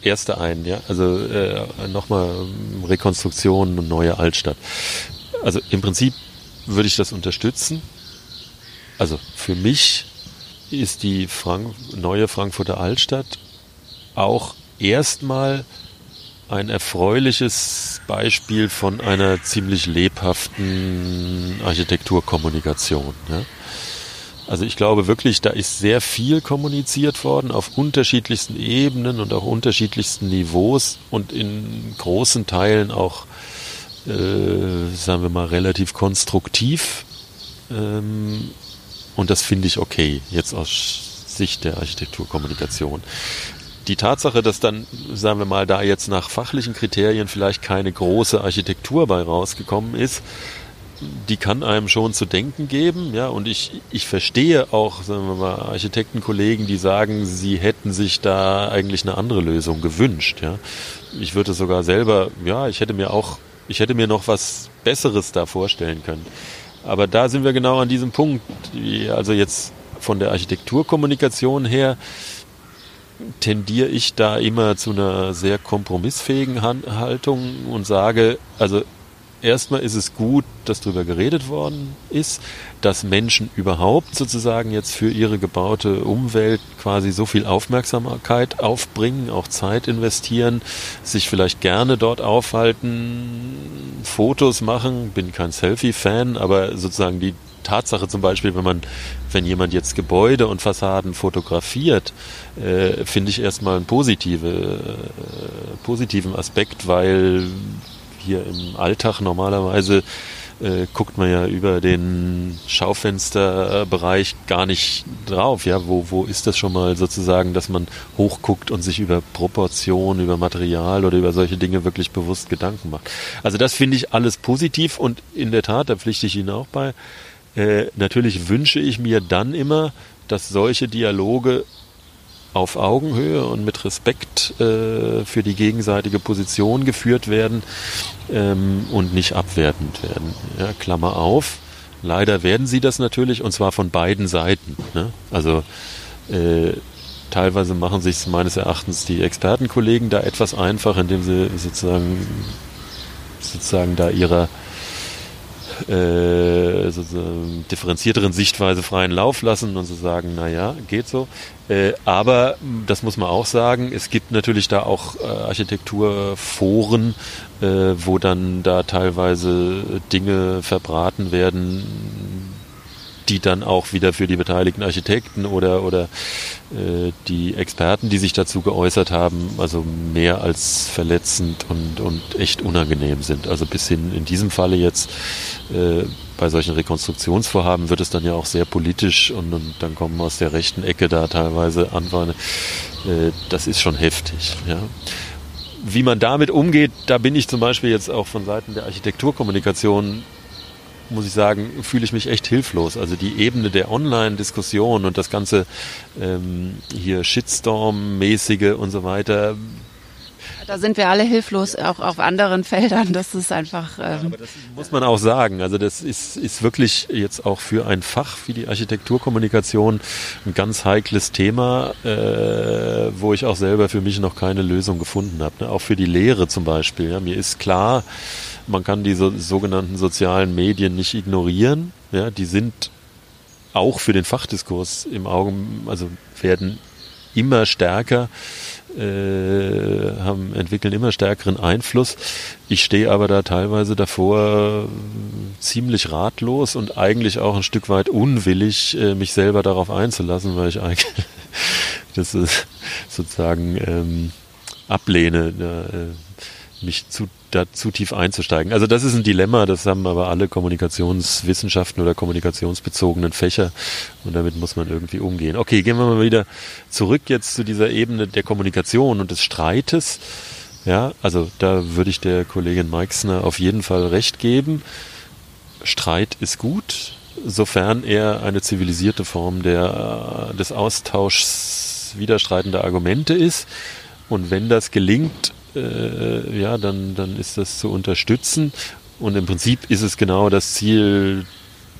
erste ein, ja, also äh, nochmal Rekonstruktion und neue Altstadt. Also im Prinzip würde ich das unterstützen. Also für mich ist die Frank neue Frankfurter Altstadt auch erstmal ein erfreuliches Beispiel von einer ziemlich lebhaften Architekturkommunikation. Ja. Also ich glaube wirklich, da ist sehr viel kommuniziert worden auf unterschiedlichsten Ebenen und auch unterschiedlichsten Niveaus und in großen Teilen auch äh, sagen wir mal, relativ konstruktiv. Ähm, und das finde ich okay, jetzt aus Sicht der Architekturkommunikation. Die Tatsache, dass dann, sagen wir mal, da jetzt nach fachlichen Kriterien vielleicht keine große Architektur bei rausgekommen ist, die kann einem schon zu denken geben, ja, und ich, ich verstehe auch, sagen wir mal, Architektenkollegen, die sagen, sie hätten sich da eigentlich eine andere Lösung gewünscht, ja. Ich würde sogar selber, ja, ich hätte mir auch ich hätte mir noch was Besseres da vorstellen können. Aber da sind wir genau an diesem Punkt. Also jetzt von der Architekturkommunikation her tendiere ich da immer zu einer sehr kompromissfähigen Haltung und sage, also erstmal ist es gut, dass darüber geredet worden ist, dass Menschen überhaupt sozusagen jetzt für ihre gebaute Umwelt quasi so viel Aufmerksamkeit aufbringen, auch Zeit investieren, sich vielleicht gerne dort aufhalten, Fotos machen. Bin kein Selfie-Fan, aber sozusagen die Tatsache zum Beispiel, wenn man, wenn jemand jetzt Gebäude und Fassaden fotografiert, äh, finde ich erstmal einen positive, äh, positiven Aspekt, weil hier im Alltag normalerweise äh, guckt man ja über den Schaufensterbereich gar nicht drauf. Ja, wo, wo ist das schon mal sozusagen, dass man hochguckt und sich über Proportionen, über Material oder über solche Dinge wirklich bewusst Gedanken macht. Also das finde ich alles positiv und in der Tat, da pflichte ich Ihnen auch bei. Äh, natürlich wünsche ich mir dann immer, dass solche Dialoge auf Augenhöhe und mit Respekt äh, für die gegenseitige Position geführt werden ähm, und nicht abwertend werden. Ja, Klammer auf. Leider werden sie das natürlich und zwar von beiden Seiten. Ne? Also äh, teilweise machen sich meines Erachtens die Expertenkollegen da etwas einfach, indem sie sozusagen sozusagen da ihrer äh, so, so differenzierteren Sichtweise freien Lauf lassen und so sagen, naja, geht so. Äh, aber das muss man auch sagen, es gibt natürlich da auch äh, Architekturforen, äh, wo dann da teilweise Dinge verbraten werden, die dann auch wieder für die beteiligten Architekten oder, oder äh, die Experten, die sich dazu geäußert haben, also mehr als verletzend und, und echt unangenehm sind. Also bis hin in diesem Falle jetzt äh, bei solchen Rekonstruktionsvorhaben wird es dann ja auch sehr politisch und, und dann kommen aus der rechten Ecke da teilweise Antworten. Äh, das ist schon heftig. Ja wie man damit umgeht, da bin ich zum Beispiel jetzt auch von Seiten der Architekturkommunikation muss ich sagen, fühle ich mich echt hilflos. Also die Ebene der Online-Diskussion und das ganze ähm, hier Shitstorm-mäßige und so weiter.
Da sind wir alle hilflos, auch auf anderen Feldern. Das ist einfach. Ähm ja, aber
das muss man auch sagen. Also das ist, ist wirklich jetzt auch für ein Fach wie die Architekturkommunikation ein ganz heikles Thema, äh, wo ich auch selber für mich noch keine Lösung gefunden habe. Ne? Auch für die Lehre zum Beispiel. Ja? Mir ist klar, man kann die so, sogenannten sozialen Medien nicht ignorieren. Ja, die sind auch für den Fachdiskurs im Augen, also werden immer stärker, äh, haben, entwickeln immer stärkeren Einfluss. Ich stehe aber da teilweise davor ziemlich ratlos und eigentlich auch ein Stück weit unwillig, äh, mich selber darauf einzulassen, weil ich eigentlich das ist sozusagen ähm, ablehne. Äh, mich zu, da zu tief einzusteigen. Also das ist ein Dilemma, das haben aber alle Kommunikationswissenschaften oder kommunikationsbezogenen Fächer und damit muss man irgendwie umgehen. Okay, gehen wir mal wieder zurück jetzt zu dieser Ebene der Kommunikation und des Streites. Ja, also da würde ich der Kollegin Meixner auf jeden Fall recht geben. Streit ist gut, sofern er eine zivilisierte Form der, des Austauschs widerstreitender Argumente ist. Und wenn das gelingt, äh, ja, dann, dann ist das zu unterstützen. Und im Prinzip ist es genau das Ziel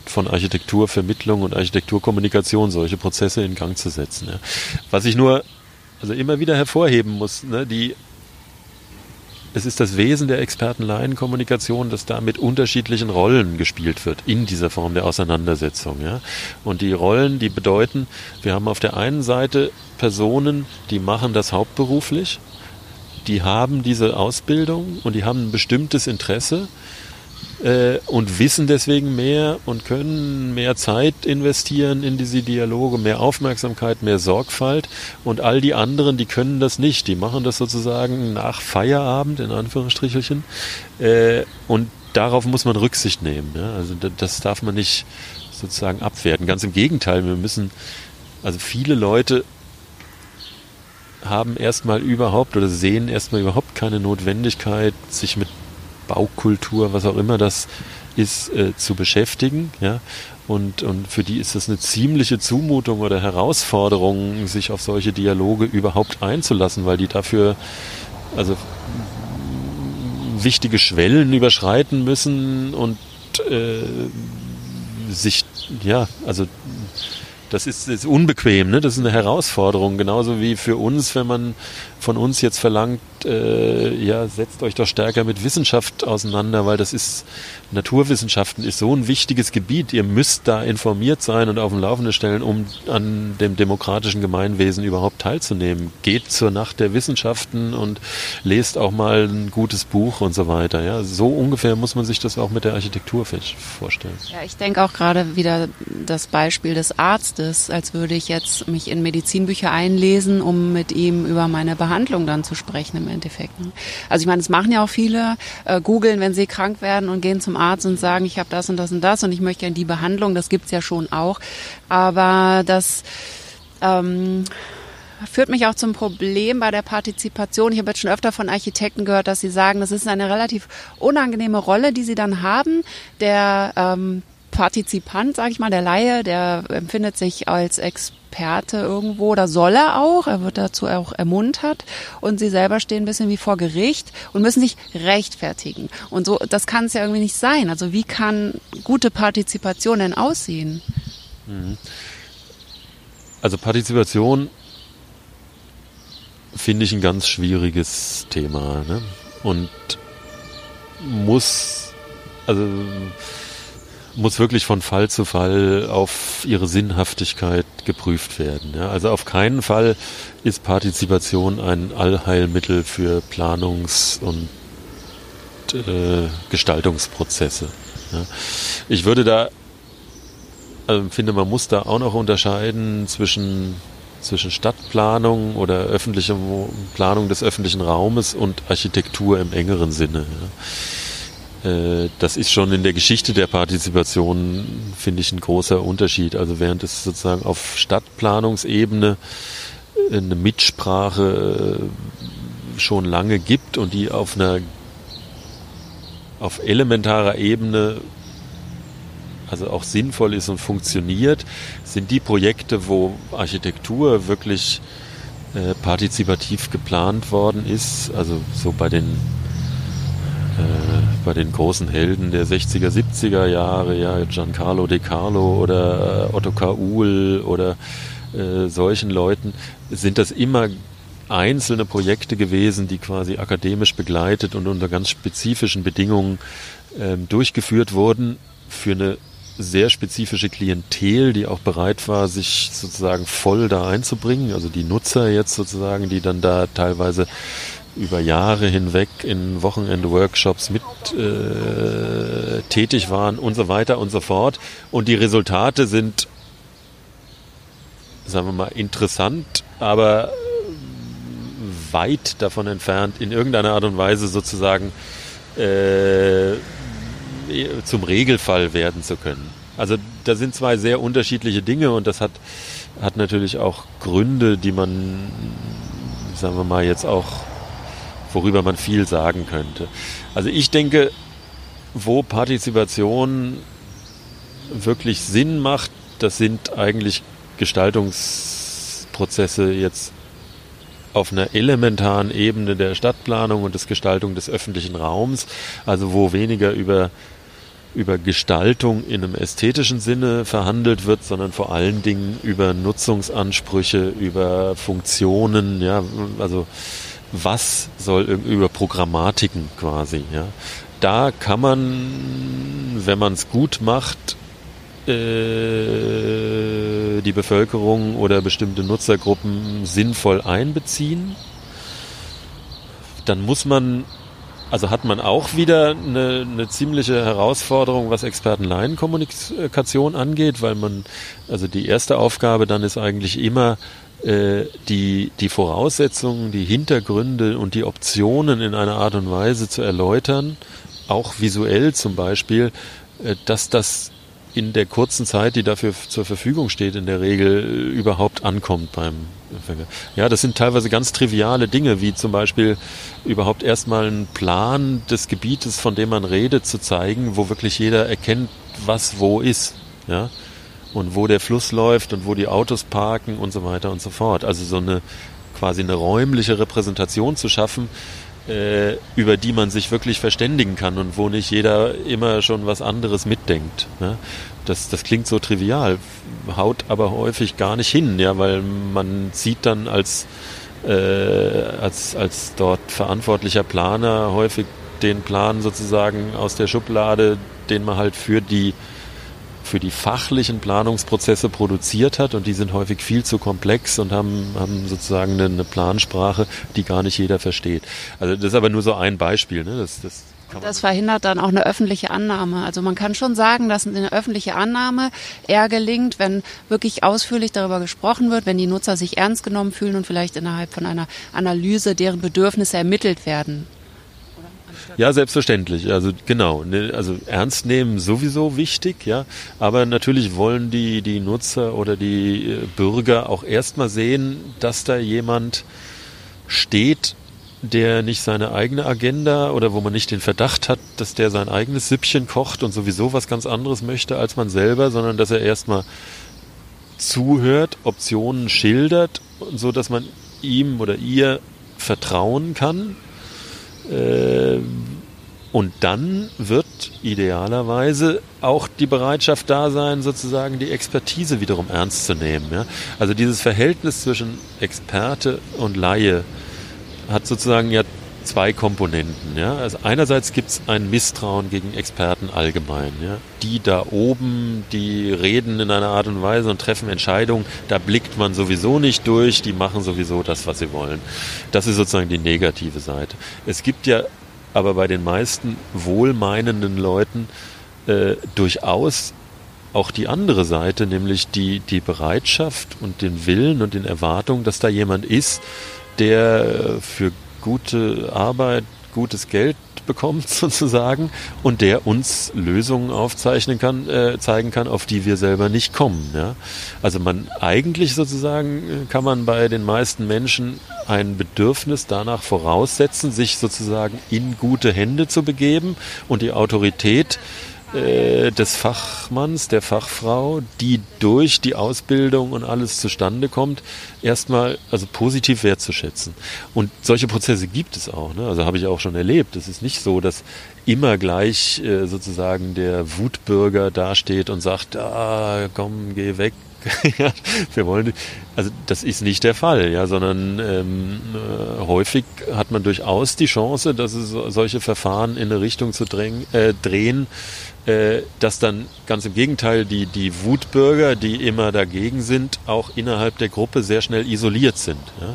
von Architekturvermittlung und Architekturkommunikation, solche Prozesse in Gang zu setzen. Ja. Was ich nur also immer wieder hervorheben muss, ne, die es ist das Wesen der Experten-Laien-Kommunikation, dass da mit unterschiedlichen Rollen gespielt wird in dieser Form der Auseinandersetzung. Ja? Und die Rollen, die bedeuten, wir haben auf der einen Seite Personen, die machen das hauptberuflich, die haben diese Ausbildung und die haben ein bestimmtes Interesse äh, und wissen deswegen mehr und können mehr Zeit investieren in diese Dialoge, mehr Aufmerksamkeit, mehr Sorgfalt und all die anderen, die können das nicht. Die machen das sozusagen nach Feierabend in Anführungsstrichelchen äh, und darauf muss man Rücksicht nehmen. Ja? Also das darf man nicht sozusagen abwerten. Ganz im Gegenteil, wir müssen, also viele Leute haben erstmal überhaupt oder sehen erstmal überhaupt keine Notwendigkeit, sich mit Baukultur, was auch immer das ist, äh, zu beschäftigen. Ja? Und, und für die ist es eine ziemliche Zumutung oder Herausforderung, sich auf solche Dialoge überhaupt einzulassen, weil die dafür also wichtige Schwellen überschreiten müssen und äh, sich, ja, also das ist, ist unbequem, ne? das ist eine Herausforderung, genauso wie für uns, wenn man von uns jetzt verlangt, äh, ja, setzt euch doch stärker mit Wissenschaft auseinander, weil das ist, Naturwissenschaften ist so ein wichtiges Gebiet. Ihr müsst da informiert sein und auf dem Laufenden stellen, um an dem demokratischen Gemeinwesen überhaupt teilzunehmen. Geht zur Nacht der Wissenschaften und lest auch mal ein gutes Buch und so weiter. Ja, so ungefähr muss man sich das auch mit der Architektur vorstellen.
Ja, ich denke auch gerade wieder das Beispiel des Arztes, als würde ich jetzt mich in Medizinbücher einlesen, um mit ihm über meine Behandlung Behandlung dann zu sprechen im Endeffekt. Ne? Also ich meine, das machen ja auch viele, äh, googeln, wenn sie krank werden und gehen zum Arzt und sagen, ich habe das und das und das und ich möchte gerne die Behandlung, das gibt's ja schon auch. Aber das ähm, führt mich auch zum Problem bei der Partizipation. Ich habe jetzt schon öfter von Architekten gehört, dass sie sagen, das ist eine relativ unangenehme Rolle, die sie dann haben. Der ähm, Partizipant, sage ich mal, der Laie, der empfindet sich als Experte irgendwo, oder soll er auch, er wird dazu auch ermuntert und sie selber stehen ein bisschen wie vor Gericht und müssen sich rechtfertigen. Und so, das kann es ja irgendwie nicht sein. Also wie kann gute Partizipation denn aussehen? Mhm.
Also Partizipation finde ich ein ganz schwieriges Thema ne? und muss, also muss wirklich von Fall zu Fall auf ihre Sinnhaftigkeit geprüft werden. Ja, also auf keinen Fall ist Partizipation ein Allheilmittel für Planungs- und äh, Gestaltungsprozesse. Ja. Ich würde da, also finde, man muss da auch noch unterscheiden zwischen zwischen Stadtplanung oder öffentlicher Planung des öffentlichen Raumes und Architektur im engeren Sinne. Ja. Äh, das ist schon in der Geschichte der Partizipation, finde ich, ein großer Unterschied. Also während es sozusagen auf Stadtplanungsebene eine Mitsprache äh, schon lange gibt und die auf einer auf elementarer Ebene also auch sinnvoll ist und funktioniert, sind die Projekte, wo Architektur wirklich äh, partizipativ geplant worden ist, also so bei den äh, bei den großen Helden der 60er, 70er Jahre, ja, Giancarlo De Carlo oder äh, Otto K. Uhl oder äh, solchen Leuten, sind das immer einzelne Projekte gewesen, die quasi akademisch begleitet und unter ganz spezifischen Bedingungen ähm, durchgeführt wurden für eine sehr spezifische Klientel, die auch bereit war, sich sozusagen voll da einzubringen. Also die Nutzer jetzt sozusagen, die dann da teilweise über Jahre hinweg in Wochenende-Workshops mit äh, tätig waren und so weiter und so fort. Und die Resultate sind, sagen wir mal, interessant, aber weit davon entfernt, in irgendeiner Art und Weise sozusagen äh, zum Regelfall werden zu können. Also da sind zwei sehr unterschiedliche Dinge und das hat, hat natürlich auch Gründe, die man, sagen wir mal, jetzt auch, worüber man viel sagen könnte. Also ich denke, wo Partizipation wirklich Sinn macht, das sind eigentlich Gestaltungsprozesse jetzt auf einer elementaren Ebene der Stadtplanung und des Gestaltung des öffentlichen Raums, also wo weniger über über Gestaltung in einem ästhetischen Sinne verhandelt wird, sondern vor allen Dingen über Nutzungsansprüche, über Funktionen, ja, also was soll über Programmatiken quasi, ja. Da kann man, wenn man es gut macht, äh, die Bevölkerung oder bestimmte Nutzergruppen sinnvoll einbeziehen. Dann muss man, also hat man auch wieder eine, eine ziemliche Herausforderung, was Experten-Laien-Kommunikation angeht, weil man, also die erste Aufgabe dann ist eigentlich immer, die, die Voraussetzungen, die Hintergründe und die Optionen in einer Art und Weise zu erläutern, auch visuell zum Beispiel, äh, dass das in der kurzen Zeit, die dafür zur Verfügung steht, in der Regel äh, überhaupt ankommt beim Empfänger. Ja, das sind teilweise ganz triviale Dinge, wie zum Beispiel überhaupt erstmal einen Plan des Gebietes, von dem man redet, zu zeigen, wo wirklich jeder erkennt, was wo ist. Ja, und wo der Fluss läuft und wo die Autos parken und so weiter und so fort. Also so eine quasi eine räumliche Repräsentation zu schaffen, äh, über die man sich wirklich verständigen kann und wo nicht jeder immer schon was anderes mitdenkt. Ne? Das, das klingt so trivial, haut aber häufig gar nicht hin, ja, weil man sieht dann als, äh, als, als dort verantwortlicher Planer häufig den Plan sozusagen aus der Schublade, den man halt für die für die fachlichen Planungsprozesse produziert hat und die sind häufig viel zu komplex und haben, haben sozusagen eine, eine Plansprache, die gar nicht jeder versteht. Also das ist aber nur so ein Beispiel. Ne? Das, das
das verhindert dann auch eine öffentliche Annahme. Also man kann schon sagen, dass eine öffentliche Annahme eher gelingt, wenn wirklich ausführlich darüber gesprochen wird, wenn die Nutzer sich ernst genommen fühlen und vielleicht innerhalb von einer Analyse deren Bedürfnisse ermittelt werden.
Ja, selbstverständlich. Also genau. Ne, also ernst nehmen sowieso wichtig, ja. Aber natürlich wollen die, die Nutzer oder die äh, Bürger auch erstmal sehen, dass da jemand steht, der nicht seine eigene Agenda oder wo man nicht den Verdacht hat, dass der sein eigenes Süppchen kocht und sowieso was ganz anderes möchte als man selber, sondern dass er erstmal zuhört, Optionen schildert, so dass man ihm oder ihr vertrauen kann und dann wird idealerweise auch die Bereitschaft da sein, sozusagen die Expertise wiederum ernst zu nehmen. Also dieses Verhältnis zwischen Experte und Laie hat sozusagen ja zwei Komponenten. Ja? Also einerseits gibt es ein Misstrauen gegen Experten allgemein. Ja? Die da oben, die reden in einer Art und Weise und treffen Entscheidungen, da blickt man sowieso nicht durch, die machen sowieso das, was sie wollen. Das ist sozusagen die negative Seite. Es gibt ja aber bei den meisten wohlmeinenden Leuten äh, durchaus auch die andere Seite, nämlich die, die Bereitschaft und den Willen und den Erwartungen, dass da jemand ist, der für gute Arbeit, gutes Geld bekommt sozusagen und der uns Lösungen aufzeichnen kann, äh, zeigen kann, auf die wir selber nicht kommen. Ja? Also man eigentlich sozusagen äh, kann man bei den meisten Menschen ein Bedürfnis danach voraussetzen, sich sozusagen in gute Hände zu begeben und die Autorität äh, des Fachmanns, der Fachfrau, die durch die Ausbildung und alles zustande kommt, erstmal also positiv wertzuschätzen. Und solche Prozesse gibt es auch. Ne? Also habe ich auch schon erlebt. Es ist nicht so, dass immer gleich äh, sozusagen der Wutbürger dasteht und sagt, ah, komm, geh weg, wir wollen, also das ist nicht der Fall, ja, sondern ähm, äh, häufig hat man durchaus die Chance, dass es solche Verfahren in eine Richtung zu drängen, äh, drehen, äh, dass dann ganz im Gegenteil die, die Wutbürger, die immer dagegen sind, auch innerhalb der Gruppe sehr schnell isoliert sind. Ja.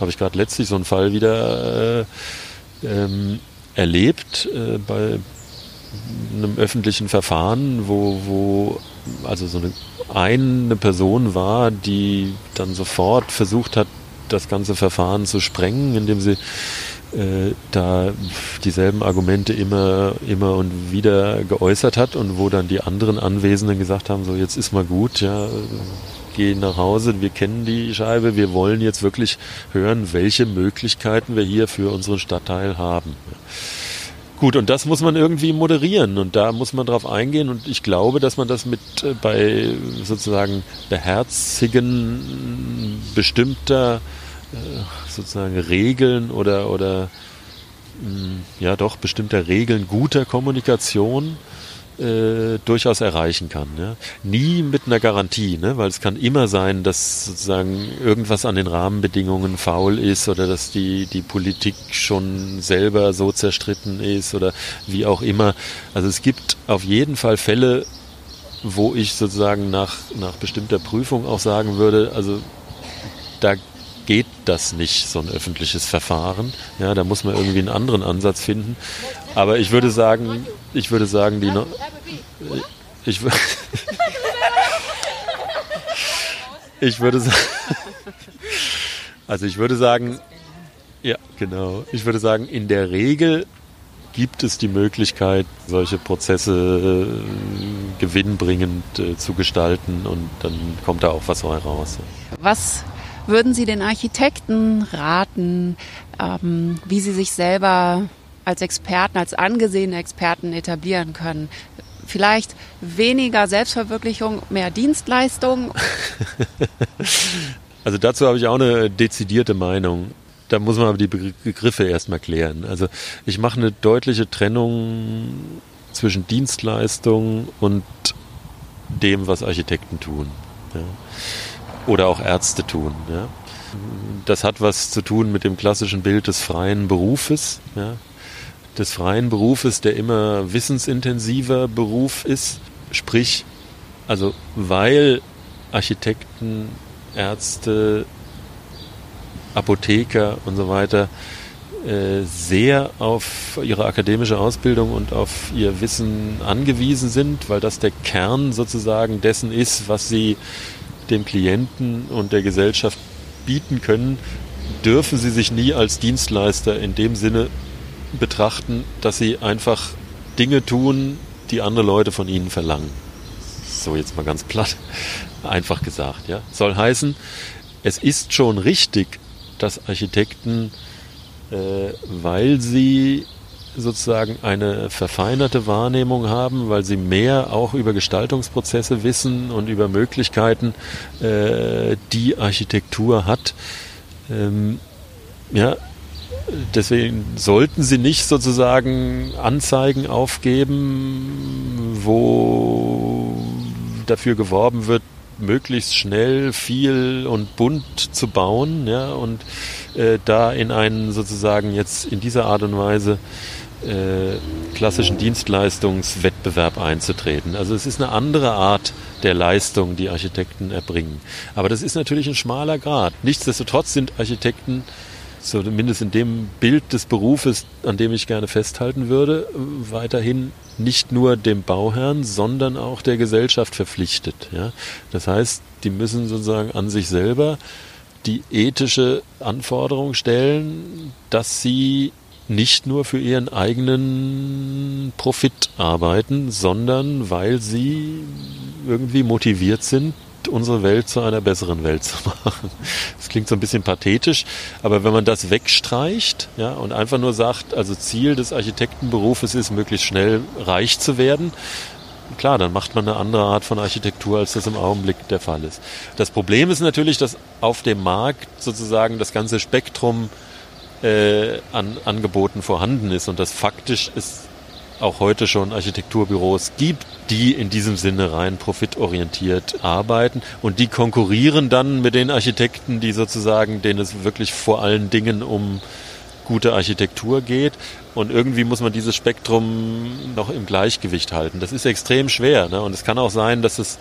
Habe ich gerade letztlich so einen Fall wieder äh, ähm, erlebt äh, bei einem öffentlichen Verfahren, wo, wo also so eine, eine Person war, die dann sofort versucht hat, das ganze Verfahren zu sprengen, indem sie äh, da dieselben Argumente immer, immer und wieder geäußert hat und wo dann die anderen Anwesenden gesagt haben, so jetzt ist mal gut, ja, geh nach Hause, wir kennen die Scheibe, wir wollen jetzt wirklich hören, welche Möglichkeiten wir hier für unseren Stadtteil haben. Gut, und das muss man irgendwie moderieren und da muss man drauf eingehen und ich glaube, dass man das mit äh, bei sozusagen Beherzigen bestimmter sozusagen Regeln oder oder mh, ja doch bestimmter Regeln guter Kommunikation äh, durchaus erreichen kann. Ja. Nie mit einer Garantie, ne? weil es kann immer sein, dass sozusagen irgendwas an den Rahmenbedingungen faul ist oder dass die, die Politik schon selber so zerstritten ist oder wie auch immer. Also es gibt auf jeden Fall Fälle, wo ich sozusagen nach, nach bestimmter Prüfung auch sagen würde, also da geht das nicht, so ein öffentliches Verfahren. Ja, da muss man irgendwie einen anderen Ansatz finden. Aber ich würde sagen, ich würde sagen, die no ich, ich würde sagen, also ich würde sagen, ja, genau. Ich würde sagen, in der Regel gibt es die Möglichkeit, solche Prozesse äh, gewinnbringend äh, zu gestalten und dann kommt da auch was raus.
Was würden Sie den Architekten raten, ähm, wie sie sich selber als Experten, als angesehene Experten etablieren können. Vielleicht weniger Selbstverwirklichung, mehr Dienstleistung.
also dazu habe ich auch eine dezidierte Meinung. Da muss man aber die Begriffe erstmal klären. Also ich mache eine deutliche Trennung zwischen Dienstleistung und dem, was Architekten tun. Ja. Oder auch Ärzte tun. Ja. Das hat was zu tun mit dem klassischen Bild des freien Berufes. Ja des freien Berufes, der immer wissensintensiver Beruf ist. Sprich, also weil Architekten, Ärzte, Apotheker und so weiter äh, sehr auf ihre akademische Ausbildung und auf ihr Wissen angewiesen sind, weil das der Kern sozusagen dessen ist, was sie dem Klienten und der Gesellschaft bieten können, dürfen sie sich nie als Dienstleister in dem Sinne betrachten, dass sie einfach Dinge tun, die andere Leute von ihnen verlangen. So jetzt mal ganz platt, einfach gesagt. Ja, soll heißen, es ist schon richtig, dass Architekten, äh, weil sie sozusagen eine verfeinerte Wahrnehmung haben, weil sie mehr auch über Gestaltungsprozesse wissen und über Möglichkeiten, äh, die Architektur hat, ähm, ja, deswegen sollten Sie nicht sozusagen Anzeigen aufgeben, wo dafür geworben wird, möglichst schnell, viel und bunt zu bauen, ja, und äh, da in einen sozusagen jetzt in dieser Art und Weise äh, klassischen Dienstleistungswettbewerb einzutreten. Also es ist eine andere Art der Leistung, die Architekten erbringen. Aber das ist natürlich ein schmaler Grad. Nichtsdestotrotz sind Architekten zumindest in dem Bild des Berufes, an dem ich gerne festhalten würde, weiterhin nicht nur dem Bauherrn, sondern auch der Gesellschaft verpflichtet. Ja? Das heißt, die müssen sozusagen an sich selber die ethische Anforderung stellen, dass sie nicht nur für ihren eigenen Profit arbeiten, sondern weil sie irgendwie motiviert sind, unsere Welt zu einer besseren Welt zu machen. Das klingt so ein bisschen pathetisch, aber wenn man das wegstreicht ja, und einfach nur sagt, also Ziel des Architektenberufes ist, möglichst schnell reich zu werden, klar, dann macht man eine andere Art von Architektur, als das im Augenblick der Fall ist. Das Problem ist natürlich, dass auf dem Markt sozusagen das ganze Spektrum äh, an Angeboten vorhanden ist und das faktisch ist auch heute schon Architekturbüros gibt, die in diesem Sinne rein profitorientiert arbeiten und die konkurrieren dann mit den Architekten, die sozusagen, denen es wirklich vor allen Dingen um gute Architektur geht. Und irgendwie muss man dieses Spektrum noch im Gleichgewicht halten. Das ist extrem schwer. Ne? Und es kann auch sein, dass es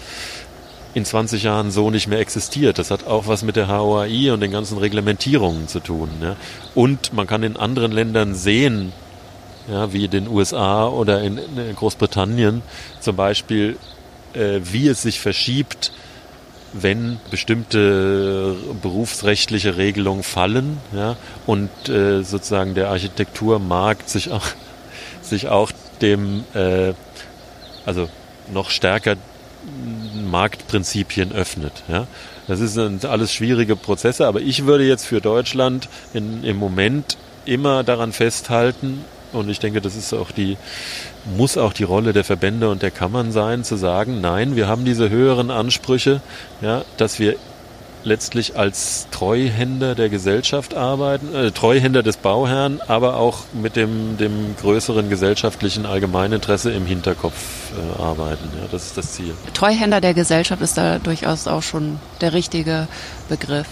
in 20 Jahren so nicht mehr existiert. Das hat auch was mit der HOAI und den ganzen Reglementierungen zu tun. Ja? Und man kann in anderen Ländern sehen, ja, wie den USA oder in, in Großbritannien zum Beispiel, äh, wie es sich verschiebt, wenn bestimmte berufsrechtliche Regelungen fallen ja, und äh, sozusagen der Architekturmarkt sich auch, sich auch dem, äh, also noch stärker Marktprinzipien öffnet. Ja. Das sind alles schwierige Prozesse, aber ich würde jetzt für Deutschland in, im Moment immer daran festhalten, und ich denke, das ist auch die, muss auch die Rolle der Verbände und der Kammern sein, zu sagen, nein, wir haben diese höheren Ansprüche, ja, dass wir letztlich als Treuhänder der Gesellschaft arbeiten, äh, Treuhänder des Bauherrn, aber auch mit dem, dem größeren gesellschaftlichen Allgemeininteresse im Hinterkopf äh, arbeiten. Ja, das ist das Ziel.
Treuhänder der Gesellschaft ist da durchaus auch schon der richtige Begriff.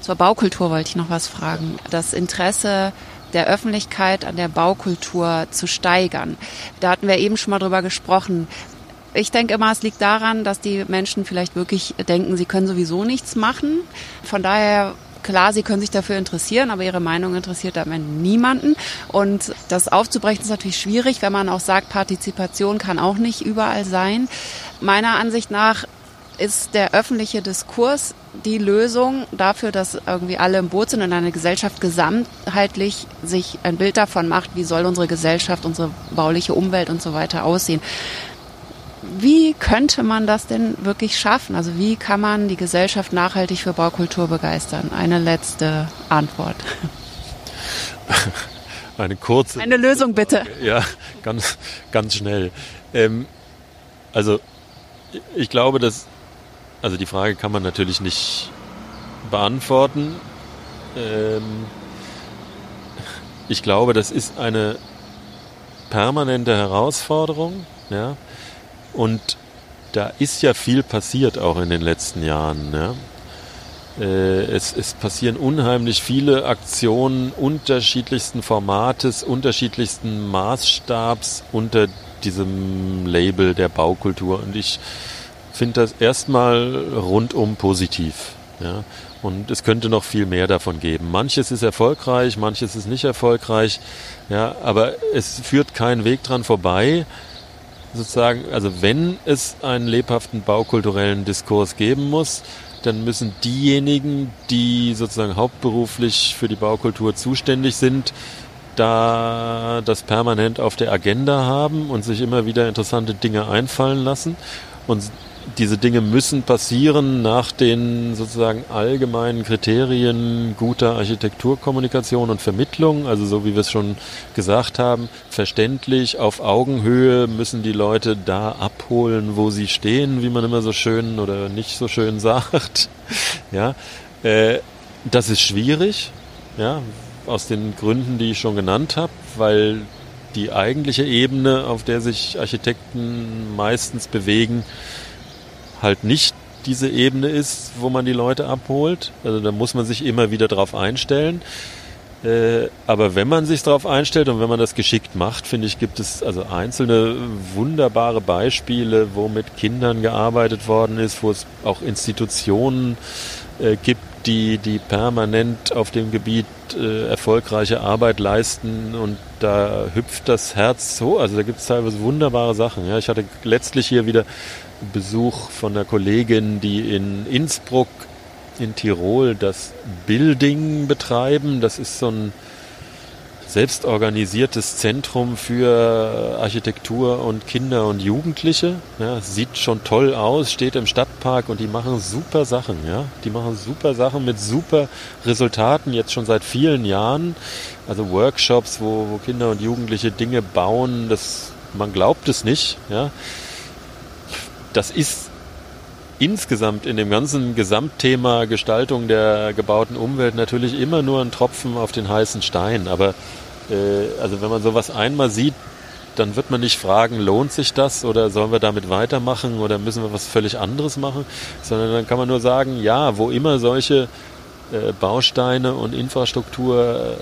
Zur Baukultur wollte ich noch was fragen. Das Interesse der Öffentlichkeit an der Baukultur zu steigern. Da hatten wir eben schon mal drüber gesprochen. Ich denke immer, es liegt daran, dass die Menschen vielleicht wirklich denken, sie können sowieso nichts machen. Von daher klar, sie können sich dafür interessieren, aber ihre Meinung interessiert am Ende niemanden. Und das aufzubrechen ist natürlich schwierig, wenn man auch sagt, Partizipation kann auch nicht überall sein. Meiner Ansicht nach ist der öffentliche Diskurs die Lösung dafür, dass irgendwie alle im Boot sind und eine Gesellschaft gesamtheitlich sich ein Bild davon macht, wie soll unsere Gesellschaft, unsere bauliche Umwelt und so weiter aussehen. Wie könnte man das denn wirklich schaffen? Also wie kann man die Gesellschaft nachhaltig für Baukultur begeistern? Eine letzte Antwort.
Eine kurze.
Eine Lösung bitte.
Ja, ganz, ganz schnell. Ähm, also ich glaube, dass also die Frage kann man natürlich nicht beantworten. Ähm, ich glaube, das ist eine permanente Herausforderung, ja. Und da ist ja viel passiert auch in den letzten Jahren, ja. Äh, es, es, passieren unheimlich viele Aktionen unterschiedlichsten Formates, unterschiedlichsten Maßstabs unter diesem Label der Baukultur. Und ich finde das erstmal rundum positiv. Ja. Und es könnte noch viel mehr davon geben. Manches ist erfolgreich, manches ist nicht erfolgreich. Ja, aber es führt keinen Weg dran vorbei, sozusagen, also wenn es einen lebhaften baukulturellen Diskurs geben muss, dann müssen diejenigen, die sozusagen hauptberuflich für die Baukultur zuständig sind, da das permanent auf der Agenda haben und sich immer wieder interessante Dinge einfallen lassen. Und diese Dinge müssen passieren nach den sozusagen allgemeinen Kriterien guter Architekturkommunikation und Vermittlung. Also so wie wir es schon gesagt haben, verständlich, auf Augenhöhe müssen die Leute da abholen, wo sie stehen, wie man immer so schön oder nicht so schön sagt. Ja, äh, das ist schwierig, ja, aus den Gründen, die ich schon genannt habe, weil die eigentliche Ebene, auf der sich Architekten meistens bewegen, halt nicht diese Ebene ist, wo man die Leute abholt. Also da muss man sich immer wieder drauf einstellen. Äh, aber wenn man sich darauf einstellt und wenn man das geschickt macht, finde ich, gibt es also einzelne wunderbare Beispiele, wo mit Kindern gearbeitet worden ist, wo es auch Institutionen äh, gibt, die, die permanent auf dem Gebiet äh, erfolgreiche Arbeit leisten und da hüpft das Herz so. Also da gibt es teilweise wunderbare Sachen. Ja, ich hatte letztlich hier wieder Besuch von einer Kollegin, die in Innsbruck in Tirol das Building betreiben. Das ist so ein selbstorganisiertes Zentrum für Architektur und Kinder und Jugendliche. Ja, sieht schon toll aus, steht im Stadtpark und die machen super Sachen. Ja, die machen super Sachen mit super Resultaten jetzt schon seit vielen Jahren. Also Workshops, wo, wo Kinder und Jugendliche Dinge bauen, das man glaubt es nicht. Ja, das ist insgesamt in dem ganzen Gesamtthema Gestaltung der gebauten Umwelt natürlich immer nur ein Tropfen auf den heißen Stein. Aber äh, also wenn man sowas einmal sieht, dann wird man nicht fragen, lohnt sich das oder sollen wir damit weitermachen oder müssen wir was völlig anderes machen, sondern dann kann man nur sagen, ja, wo immer solche äh, Bausteine und Infrastruktur,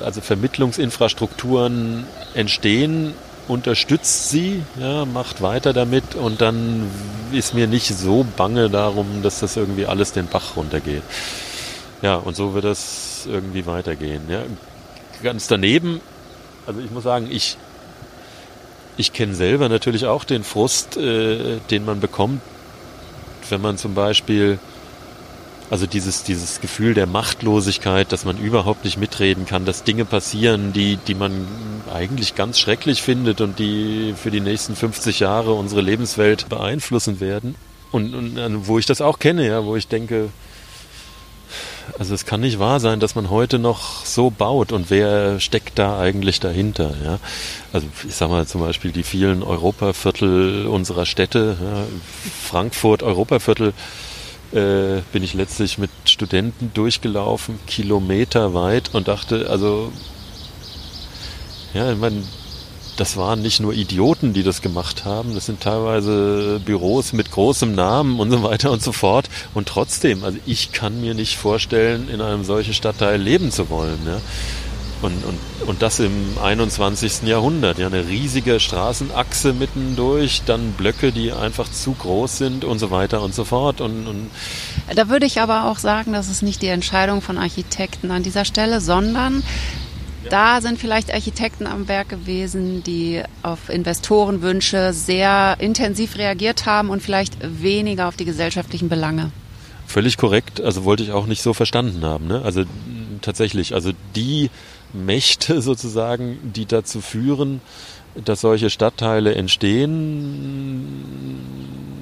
äh, also Vermittlungsinfrastrukturen entstehen, unterstützt sie, ja, macht weiter damit und dann ist mir nicht so bange darum, dass das irgendwie alles den Bach runtergeht. Ja, und so wird das irgendwie weitergehen. Ja. Ganz daneben, also ich muss sagen, ich, ich kenne selber natürlich auch den Frust, äh, den man bekommt, wenn man zum Beispiel also dieses, dieses Gefühl der Machtlosigkeit, dass man überhaupt nicht mitreden kann, dass Dinge passieren, die, die man eigentlich ganz schrecklich findet und die für die nächsten 50 Jahre unsere Lebenswelt beeinflussen werden. Und, und wo ich das auch kenne, ja, wo ich denke, also es kann nicht wahr sein, dass man heute noch so baut und wer steckt da eigentlich dahinter? Ja? Also ich sag mal zum Beispiel die vielen Europaviertel unserer Städte, ja, Frankfurt Europaviertel, äh, bin ich letztlich mit Studenten durchgelaufen, kilometerweit und dachte, also, ja, ich meine, das waren nicht nur Idioten, die das gemacht haben, das sind teilweise Büros mit großem Namen und so weiter und so fort. Und trotzdem, also ich kann mir nicht vorstellen, in einem solchen Stadtteil leben zu wollen. Ja. Und, und, und das im 21. Jahrhundert. Ja, eine riesige Straßenachse mittendurch, dann Blöcke, die einfach zu groß sind und so weiter und so fort. Und, und
da würde ich aber auch sagen, das ist nicht die Entscheidung von Architekten an dieser Stelle, sondern da sind vielleicht Architekten am Werk gewesen, die auf Investorenwünsche sehr intensiv reagiert haben und vielleicht weniger auf die gesellschaftlichen Belange.
Völlig korrekt, also wollte ich auch nicht so verstanden haben. Ne? Also tatsächlich, also die Mächte sozusagen, die dazu führen, dass solche Stadtteile entstehen.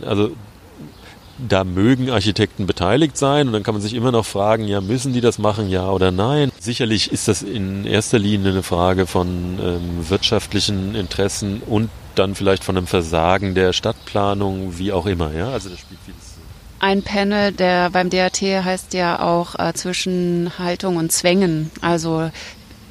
Also da mögen Architekten beteiligt sein und dann kann man sich immer noch fragen, ja, müssen die das machen, ja oder nein? Sicherlich ist das in erster Linie eine Frage von ähm, wirtschaftlichen Interessen und dann vielleicht von einem Versagen der Stadtplanung, wie auch immer, ja. Also das spielt vieles.
Ein Panel, der beim DRT heißt ja auch äh, zwischen Haltung und Zwängen. Also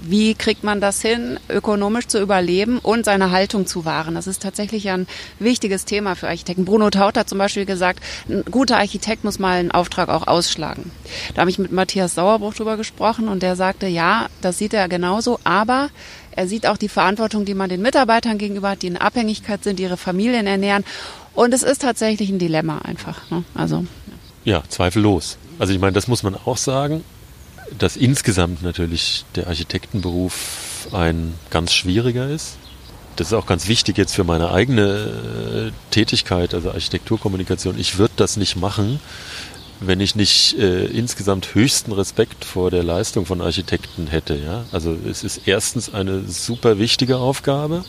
wie kriegt man das hin, ökonomisch zu überleben und seine Haltung zu wahren? Das ist tatsächlich ein wichtiges Thema für Architekten. Bruno Taut hat zum Beispiel gesagt, ein guter Architekt muss mal einen Auftrag auch ausschlagen. Da habe ich mit Matthias Sauerbruch drüber gesprochen und der sagte, ja, das sieht er genauso, aber er sieht auch die Verantwortung, die man den Mitarbeitern gegenüber hat, die in Abhängigkeit sind, die ihre Familien ernähren. Und es ist tatsächlich ein Dilemma einfach. Ne? Also,
ja. ja, zweifellos. Also ich meine, das muss man auch sagen dass insgesamt natürlich der Architektenberuf ein ganz schwieriger ist. Das ist auch ganz wichtig jetzt für meine eigene äh, Tätigkeit, also Architekturkommunikation. Ich würde das nicht machen, wenn ich nicht äh, insgesamt höchsten Respekt vor der Leistung von Architekten hätte. Ja? Also es ist erstens eine super wichtige Aufgabe,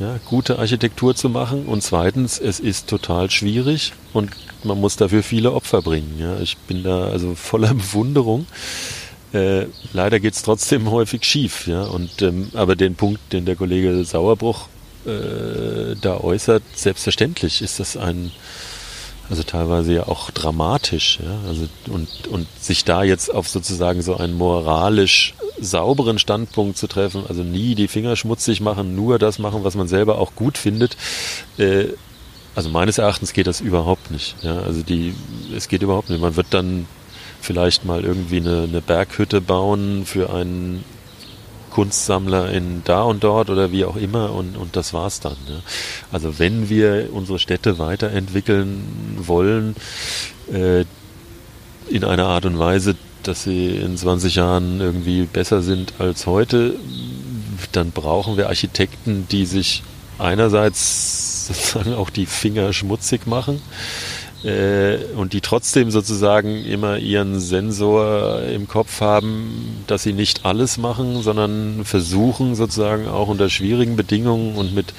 ja, gute Architektur zu machen und zweitens, es ist total schwierig und man muss dafür viele Opfer bringen. Ja. Ich bin da also voller Bewunderung. Äh, leider geht es trotzdem häufig schief, ja. Und ähm, aber den Punkt, den der Kollege Sauerbruch äh, da äußert, selbstverständlich ist das ein also teilweise ja auch dramatisch, ja. Also und und sich da jetzt auf sozusagen so einen moralisch sauberen Standpunkt zu treffen, also nie die Finger schmutzig machen, nur das machen, was man selber auch gut findet. Äh, also meines Erachtens geht das überhaupt nicht. Ja, also die, es geht überhaupt nicht. Man wird dann vielleicht mal irgendwie eine, eine Berghütte bauen für einen Kunstsammler in da und dort oder wie auch immer und, und das war's dann. Ja. Also wenn wir unsere Städte weiterentwickeln wollen, äh, in einer Art und Weise, dass sie in 20 Jahren irgendwie besser sind als heute, dann brauchen wir Architekten, die sich einerseits sozusagen auch die Finger schmutzig machen und die trotzdem sozusagen immer ihren Sensor im Kopf haben, dass sie nicht alles machen, sondern versuchen sozusagen auch unter schwierigen Bedingungen und mit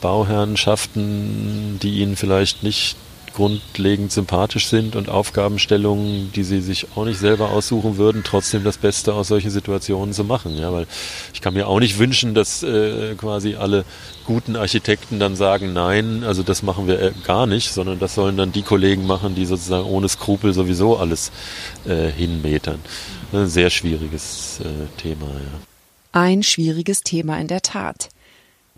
Bauherrenschaften, die ihnen vielleicht nicht grundlegend sympathisch sind und Aufgabenstellungen, die sie sich auch nicht selber aussuchen würden, trotzdem das Beste aus solchen Situationen zu machen. Ja, weil ich kann mir auch nicht wünschen, dass äh, quasi alle guten Architekten dann sagen, nein, also das machen wir äh, gar nicht, sondern das sollen dann die Kollegen machen, die sozusagen ohne Skrupel sowieso alles äh, hinmetern. Ein sehr schwieriges äh, Thema, ja.
Ein schwieriges Thema in der Tat.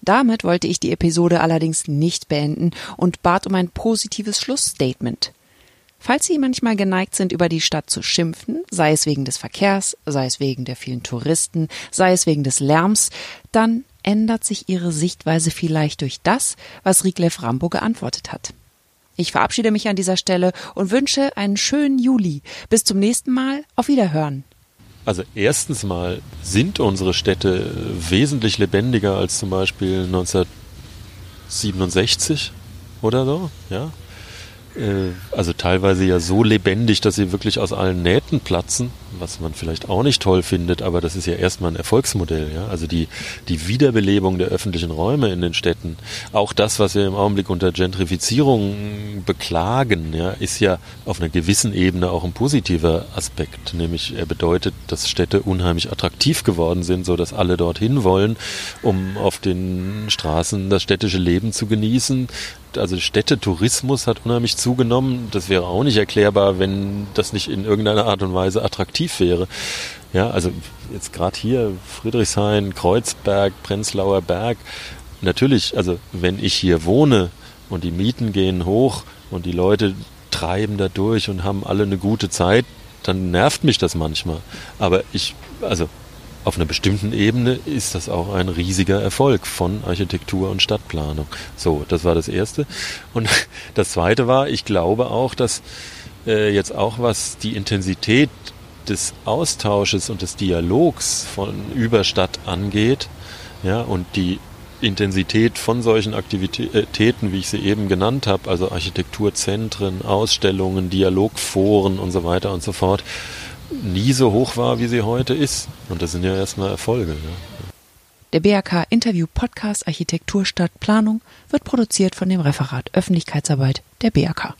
Damit wollte ich die Episode allerdings nicht beenden und bat um ein positives Schlussstatement. Falls Sie manchmal geneigt sind, über die Stadt zu schimpfen, sei es wegen des Verkehrs, sei es wegen der vielen Touristen, sei es wegen des Lärms, dann ändert sich Ihre Sichtweise vielleicht durch das, was Rieglev Rambo geantwortet hat. Ich verabschiede mich an dieser Stelle und wünsche einen schönen Juli. Bis zum nächsten Mal. Auf Wiederhören.
Also erstens mal sind unsere Städte wesentlich lebendiger als zum Beispiel 1967 oder so, ja. äh, also teilweise ja so lebendig, dass sie wirklich aus allen Nähten platzen, was man vielleicht auch nicht toll findet, aber das ist ja erstmal ein Erfolgsmodell, ja. Also die, die Wiederbelebung der öffentlichen Räume in den Städten, auch das, was wir im Augenblick unter Gentrifizierung beklagen, ja, ist ja auf einer gewissen Ebene auch ein positiver Aspekt, nämlich er bedeutet, dass Städte unheimlich attraktiv geworden sind, so dass alle dorthin wollen, um auf den Straßen das städtische Leben zu genießen, also Städtetourismus hat unheimlich zugenommen. Das wäre auch nicht erklärbar, wenn das nicht in irgendeiner Art und Weise attraktiv wäre. Ja, also jetzt gerade hier Friedrichshain, Kreuzberg, Prenzlauer Berg. Natürlich, also wenn ich hier wohne und die Mieten gehen hoch und die Leute treiben da durch und haben alle eine gute Zeit, dann nervt mich das manchmal. Aber ich, also auf einer bestimmten Ebene ist das auch ein riesiger Erfolg von Architektur und Stadtplanung. So, das war das Erste. Und das Zweite war, ich glaube auch, dass äh, jetzt auch was die Intensität des Austausches und des Dialogs von Überstadt angeht, ja, und die Intensität von solchen Aktivitäten, wie ich sie eben genannt habe, also Architekturzentren, Ausstellungen, Dialogforen und so weiter und so fort, nie so hoch war, wie sie heute ist. Und das sind ja erstmal Erfolge. Ja.
Der BRK Interview Podcast Architektur statt Planung wird produziert von dem Referat Öffentlichkeitsarbeit der BRK.